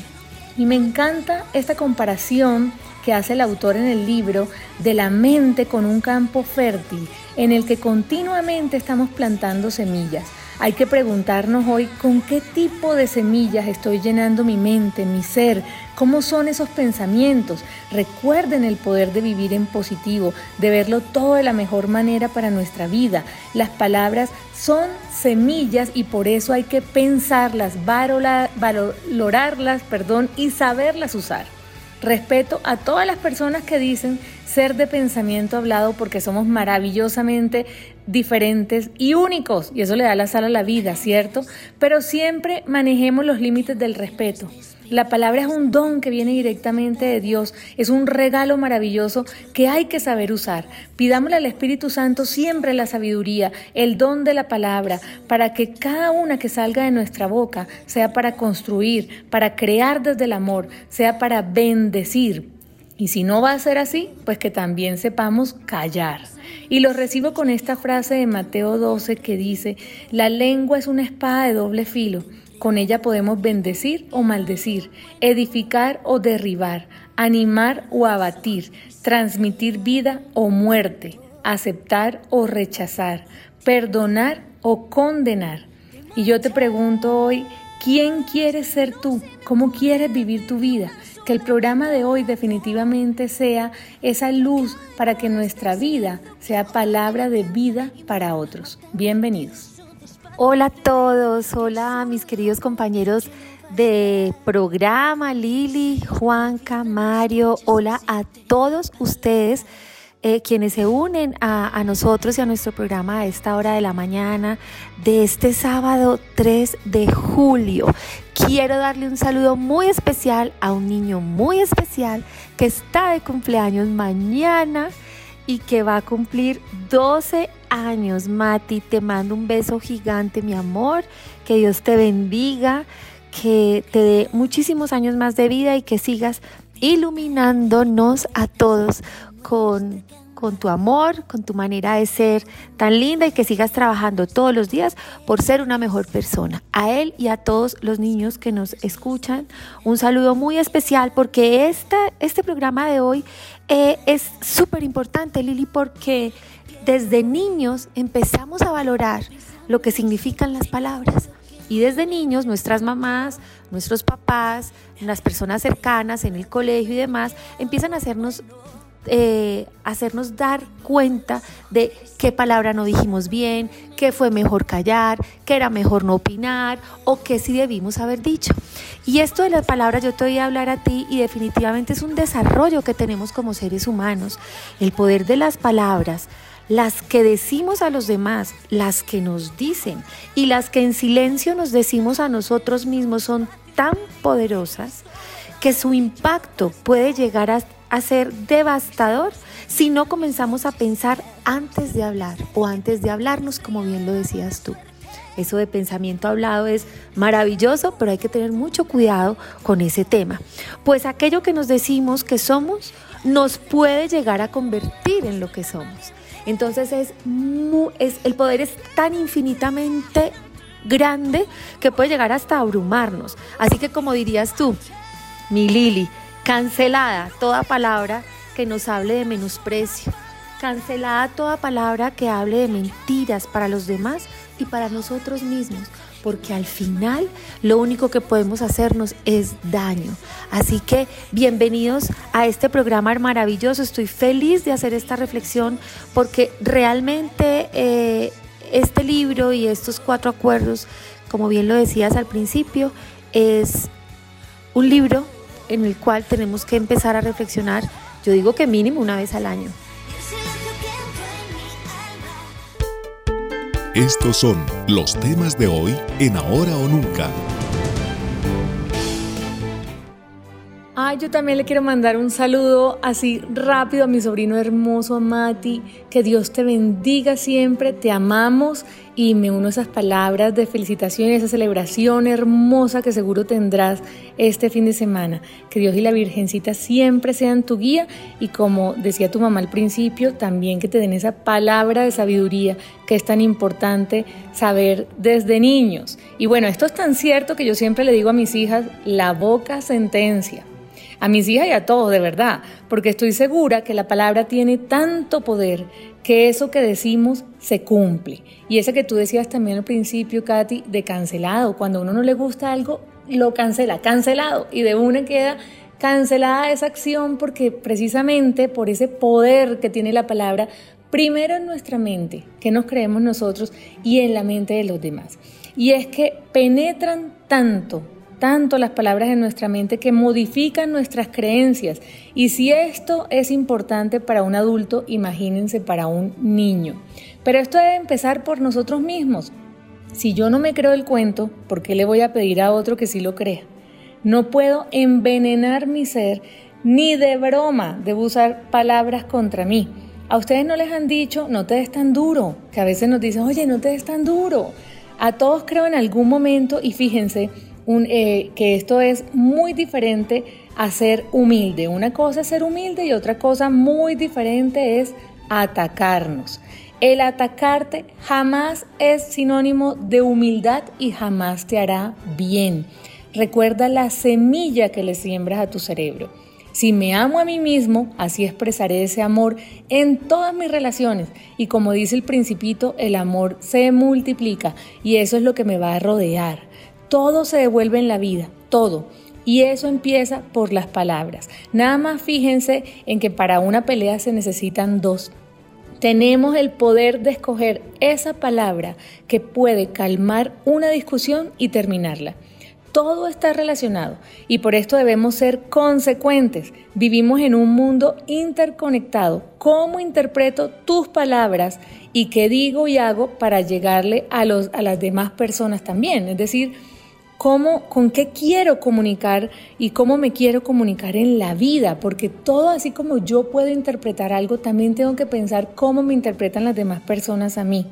Y me encanta esta comparación que hace el autor en el libro de la mente con un campo fértil en el que continuamente estamos plantando semillas. Hay que preguntarnos hoy con qué tipo de semillas estoy llenando mi mente, mi ser, cómo son esos pensamientos. Recuerden el poder de vivir en positivo, de verlo todo de la mejor manera para nuestra vida. Las palabras son semillas y por eso hay que pensarlas, valorarlas, perdón, y saberlas usar. Respeto a todas las personas que dicen ser de pensamiento hablado porque somos maravillosamente diferentes y únicos y eso le da la sala a la vida, ¿cierto? Pero siempre manejemos los límites del respeto. La palabra es un don que viene directamente de Dios, es un regalo maravilloso que hay que saber usar. Pidámosle al Espíritu Santo siempre la sabiduría, el don de la palabra, para que cada una que salga de nuestra boca sea para construir, para crear desde el amor, sea para bendecir. Y si no va a ser así, pues que también sepamos callar. Y lo recibo con esta frase de Mateo 12 que dice, la lengua es una espada de doble filo con ella podemos bendecir o maldecir, edificar o derribar, animar o abatir, transmitir vida o muerte, aceptar o rechazar, perdonar o condenar. Y yo te pregunto hoy, ¿quién quieres ser tú? ¿Cómo quieres vivir tu vida? Que el programa de hoy definitivamente sea esa luz para que nuestra vida sea palabra de vida para otros. Bienvenidos. Hola a todos, hola mis queridos compañeros de programa, Lili, Juanca, Mario, hola a todos ustedes. Eh, quienes se unen a, a, nosotros y a nuestro programa a esta hora de la mañana de este sábado 3 de julio. Quiero darle un saludo muy especial a un niño muy especial que está de cumpleaños mañana y que va a cumplir 12 años, Mati. Te mando un beso gigante, mi amor. Que Dios te bendiga, que te dé muchísimos años más de vida y que sigas iluminándonos a todos con con tu amor, con tu manera de ser tan linda y que sigas trabajando todos los días por ser una mejor persona. A él y a todos los niños que nos escuchan, un saludo muy especial porque esta, este programa de hoy eh, es súper importante, Lili, porque desde niños empezamos a valorar lo que significan las palabras. Y desde niños, nuestras mamás, nuestros papás, las personas cercanas en el colegio y demás, empiezan a hacernos eh, hacernos dar cuenta de qué palabra no dijimos bien, qué fue mejor callar, qué era mejor no opinar o qué sí debimos haber dicho. Y esto de las palabras yo te voy a hablar a ti y definitivamente es un desarrollo que tenemos como seres humanos. El poder de las palabras, las que decimos a los demás, las que nos dicen y las que en silencio nos decimos a nosotros mismos son tan poderosas que su impacto puede llegar a a ser devastador si no comenzamos a pensar antes de hablar o antes de hablarnos, como bien lo decías tú. Eso de pensamiento hablado es maravilloso, pero hay que tener mucho cuidado con ese tema. Pues aquello que nos decimos que somos nos puede llegar a convertir en lo que somos. Entonces es, es el poder es tan infinitamente grande que puede llegar hasta abrumarnos. Así que como dirías tú, mi Lili, Cancelada toda palabra que nos hable de menosprecio. Cancelada toda palabra que hable de mentiras para los demás y para nosotros mismos, porque al final lo único que podemos hacernos es daño. Así que bienvenidos a este programa maravilloso. Estoy feliz de hacer esta reflexión porque realmente eh, este libro y estos cuatro acuerdos, como bien lo decías al principio, es un libro en el cual tenemos que empezar a reflexionar, yo digo que mínimo una vez al año. Estos son los temas de hoy en Ahora o Nunca. Ay, yo también le quiero mandar un saludo así rápido a mi sobrino hermoso, Mati. Que Dios te bendiga siempre, te amamos y me uno a esas palabras de felicitación y esa celebración hermosa que seguro tendrás este fin de semana. Que Dios y la Virgencita siempre sean tu guía y como decía tu mamá al principio, también que te den esa palabra de sabiduría que es tan importante saber desde niños. Y bueno, esto es tan cierto que yo siempre le digo a mis hijas, la boca sentencia a mis hijas y a todos, de verdad, porque estoy segura que la palabra tiene tanto poder que eso que decimos se cumple. Y ese que tú decías también al principio, Katy, de cancelado, cuando uno no le gusta algo, lo cancela, cancelado, y de una queda cancelada esa acción porque precisamente por ese poder que tiene la palabra, primero en nuestra mente, que nos creemos nosotros, y en la mente de los demás. Y es que penetran tanto tanto las palabras en nuestra mente que modifican nuestras creencias. Y si esto es importante para un adulto, imagínense para un niño. Pero esto debe empezar por nosotros mismos. Si yo no me creo el cuento, ¿por qué le voy a pedir a otro que sí lo crea? No puedo envenenar mi ser, ni de broma debo usar palabras contra mí. A ustedes no les han dicho, no te des tan duro, que a veces nos dicen, oye, no te des tan duro. A todos creo en algún momento y fíjense, eh, que esto es muy diferente a ser humilde. Una cosa es ser humilde y otra cosa muy diferente es atacarnos. El atacarte jamás es sinónimo de humildad y jamás te hará bien. Recuerda la semilla que le siembras a tu cerebro. Si me amo a mí mismo, así expresaré ese amor en todas mis relaciones. Y como dice el principito, el amor se multiplica y eso es lo que me va a rodear. Todo se devuelve en la vida, todo. Y eso empieza por las palabras. Nada más fíjense en que para una pelea se necesitan dos. Tenemos el poder de escoger esa palabra que puede calmar una discusión y terminarla. Todo está relacionado y por esto debemos ser consecuentes. Vivimos en un mundo interconectado. ¿Cómo interpreto tus palabras y qué digo y hago para llegarle a, los, a las demás personas también? Es decir, cómo, con qué quiero comunicar y cómo me quiero comunicar en la vida, porque todo así como yo puedo interpretar algo, también tengo que pensar cómo me interpretan las demás personas a mí.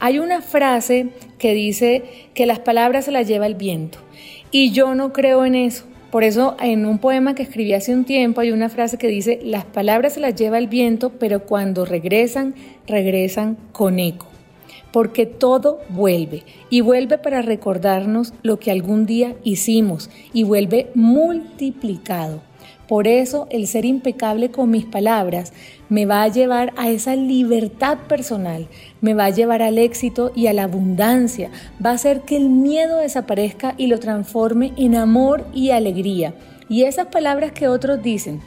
Hay una frase que dice que las palabras se las lleva el viento y yo no creo en eso. Por eso en un poema que escribí hace un tiempo hay una frase que dice, las palabras se las lleva el viento, pero cuando regresan, regresan con eco porque todo vuelve y vuelve para recordarnos lo que algún día hicimos y vuelve multiplicado. Por eso el ser impecable con mis palabras me va a llevar a esa libertad personal, me va a llevar al éxito y a la abundancia, va a hacer que el miedo desaparezca y lo transforme en amor y alegría. Y esas palabras que otros dicen,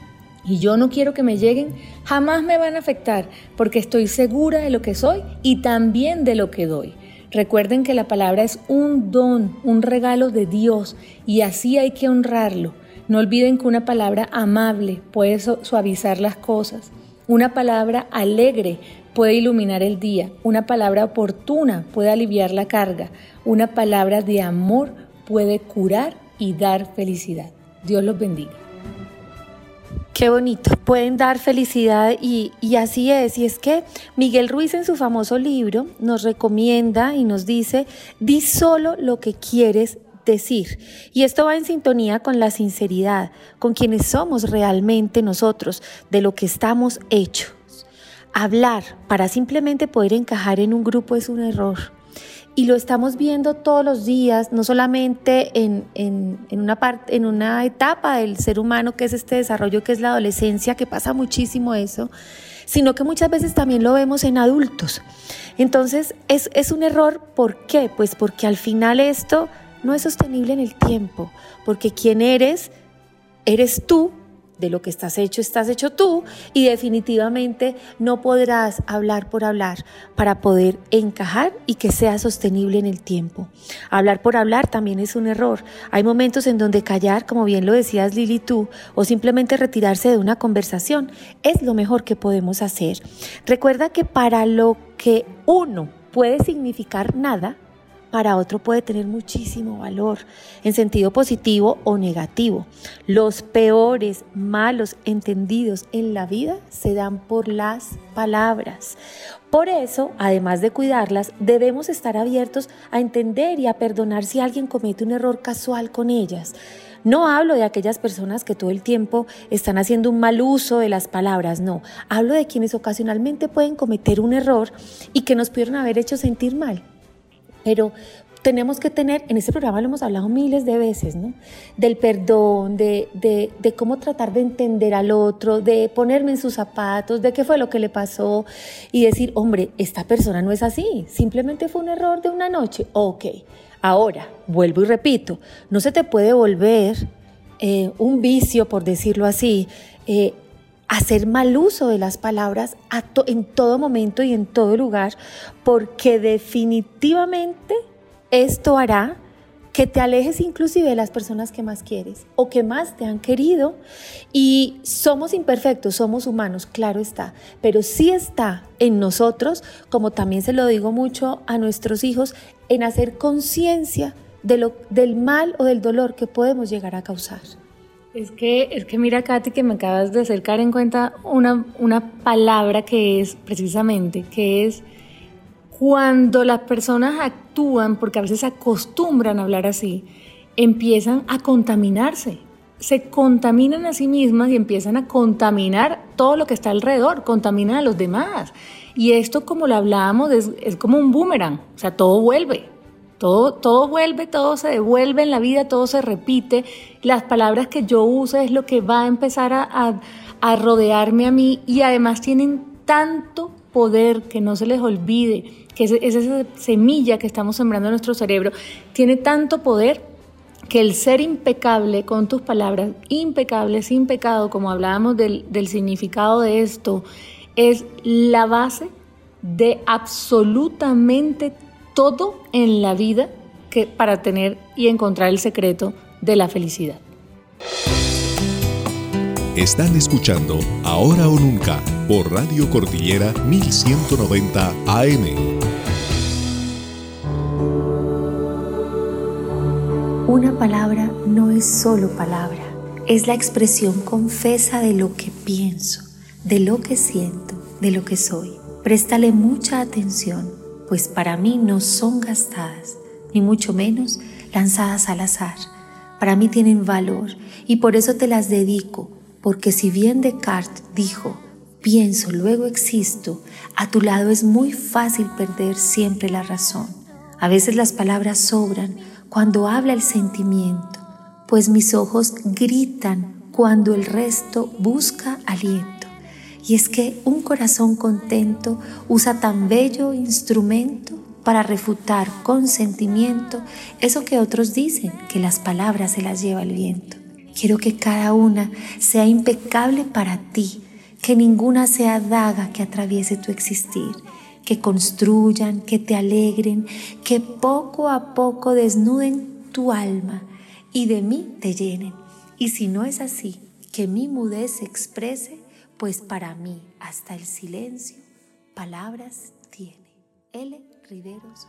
y yo no quiero que me lleguen, jamás me van a afectar porque estoy segura de lo que soy y también de lo que doy. Recuerden que la palabra es un don, un regalo de Dios y así hay que honrarlo. No olviden que una palabra amable puede suavizar las cosas. Una palabra alegre puede iluminar el día. Una palabra oportuna puede aliviar la carga. Una palabra de amor puede curar y dar felicidad. Dios los bendiga. Qué bonito, pueden dar felicidad y, así es. Y es que Miguel Ruiz en su famoso libro nos recomienda y nos dice, di solo lo que quieres decir. Y esto va en sintonía con la sinceridad, con quienes somos realmente nosotros, de lo que estamos hechos. Hablar para simplemente poder encajar en un grupo es un error y lo estamos viendo todos los días, no solamente en, una parte, en una etapa del ser humano que es este desarrollo que es la adolescencia, que pasa muchísimo eso, sino que muchas veces también lo vemos en adultos. Entonces es, es un error, ¿por qué? Pues porque al final esto no es sostenible en el tiempo, porque quien eres, eres tú de lo que estás hecho, estás hecho tú y definitivamente no podrás hablar por hablar para poder encajar y que sea sostenible en el tiempo. Hablar por hablar también es un error. Hay momentos en donde callar, como bien lo decías Lili tú, o simplemente retirarse de una conversación es lo mejor que podemos hacer. Recuerda que para lo que uno puede significar nada, para otro puede tener muchísimo valor, en sentido positivo o negativo. Los peores, malos entendidos en la vida se dan por las palabras. Por eso, además de cuidarlas, debemos estar abiertos a entender y a perdonar si alguien comete un error casual con ellas. No hablo de aquellas personas que todo el tiempo están haciendo un mal uso de las palabras, no. Hablo de quienes ocasionalmente pueden cometer un error y que nos pudieron haber hecho sentir mal. Pero tenemos que tener, en este programa lo hemos hablado miles de veces, ¿no? Del perdón, de, de, de, cómo tratar de entender al otro, de ponerme en sus zapatos, de qué fue lo que le pasó y decir, hombre, esta persona no es así, simplemente fue un error de una noche. Ok, Ahora, vuelvo y repito, no se te puede volver eh, un vicio, por decirlo así, eh, hacer mal uso de las palabras en todo momento y en todo lugar, porque definitivamente esto hará que te alejes inclusive de las personas que más quieres o que más te han querido. Y somos imperfectos, somos humanos, claro está, pero sí está en nosotros, como también se lo digo mucho a nuestros hijos, en hacer conciencia del mal o del dolor que podemos llegar a causar. Es que, es que mira, Katy, que me acabas de acercar en cuenta una, una palabra que es precisamente, que es cuando las personas actúan, porque a veces acostumbran a hablar así, empiezan a contaminarse. Se contaminan a sí mismas y empiezan a contaminar todo lo que está alrededor, contaminan a los demás. Y esto, como lo hablábamos, es, como un boomerang, o sea, todo vuelve. Todo, todo vuelve, todo se devuelve en la vida, todo se repite. Las palabras que yo uso es lo que va a empezar a, rodearme a mí y además tienen tanto poder que no se les olvide que es, esa semilla que estamos sembrando en nuestro cerebro, tiene tanto poder que el ser impecable con tus palabras, impecable, sin pecado, como hablábamos del, del significado de esto, es la base de absolutamente todo en la vida que, para tener y encontrar el secreto de la felicidad. Están escuchando Ahora o Nunca por Radio Cordillera 1190 AM. Una palabra no es solo palabra, es la expresión confesa de lo que pienso, de lo que siento, de lo que soy. Préstale mucha atención, pues para mí no son gastadas, ni mucho menos lanzadas al azar. Para mí tienen valor y por eso te las dedico, porque si bien Descartes dijo, pienso, luego existo, a tu lado es muy fácil perder siempre la razón. A veces las palabras sobran cuando habla el sentimiento, pues mis ojos gritan cuando el resto busca aliento. Y es que un corazón contento usa tan bello instrumento para refutar con sentimiento eso que otros dicen, que las palabras se las lleva el viento. Quiero que cada una sea impecable para ti, que ninguna sea daga que atraviese tu existir, que construyan, que te alegren, que poco a poco desnuden tu alma y de mí te llenen. Y si no es así, que mi mudez se exprese, pues para mí hasta el silencio palabras tiene. L. Riveros.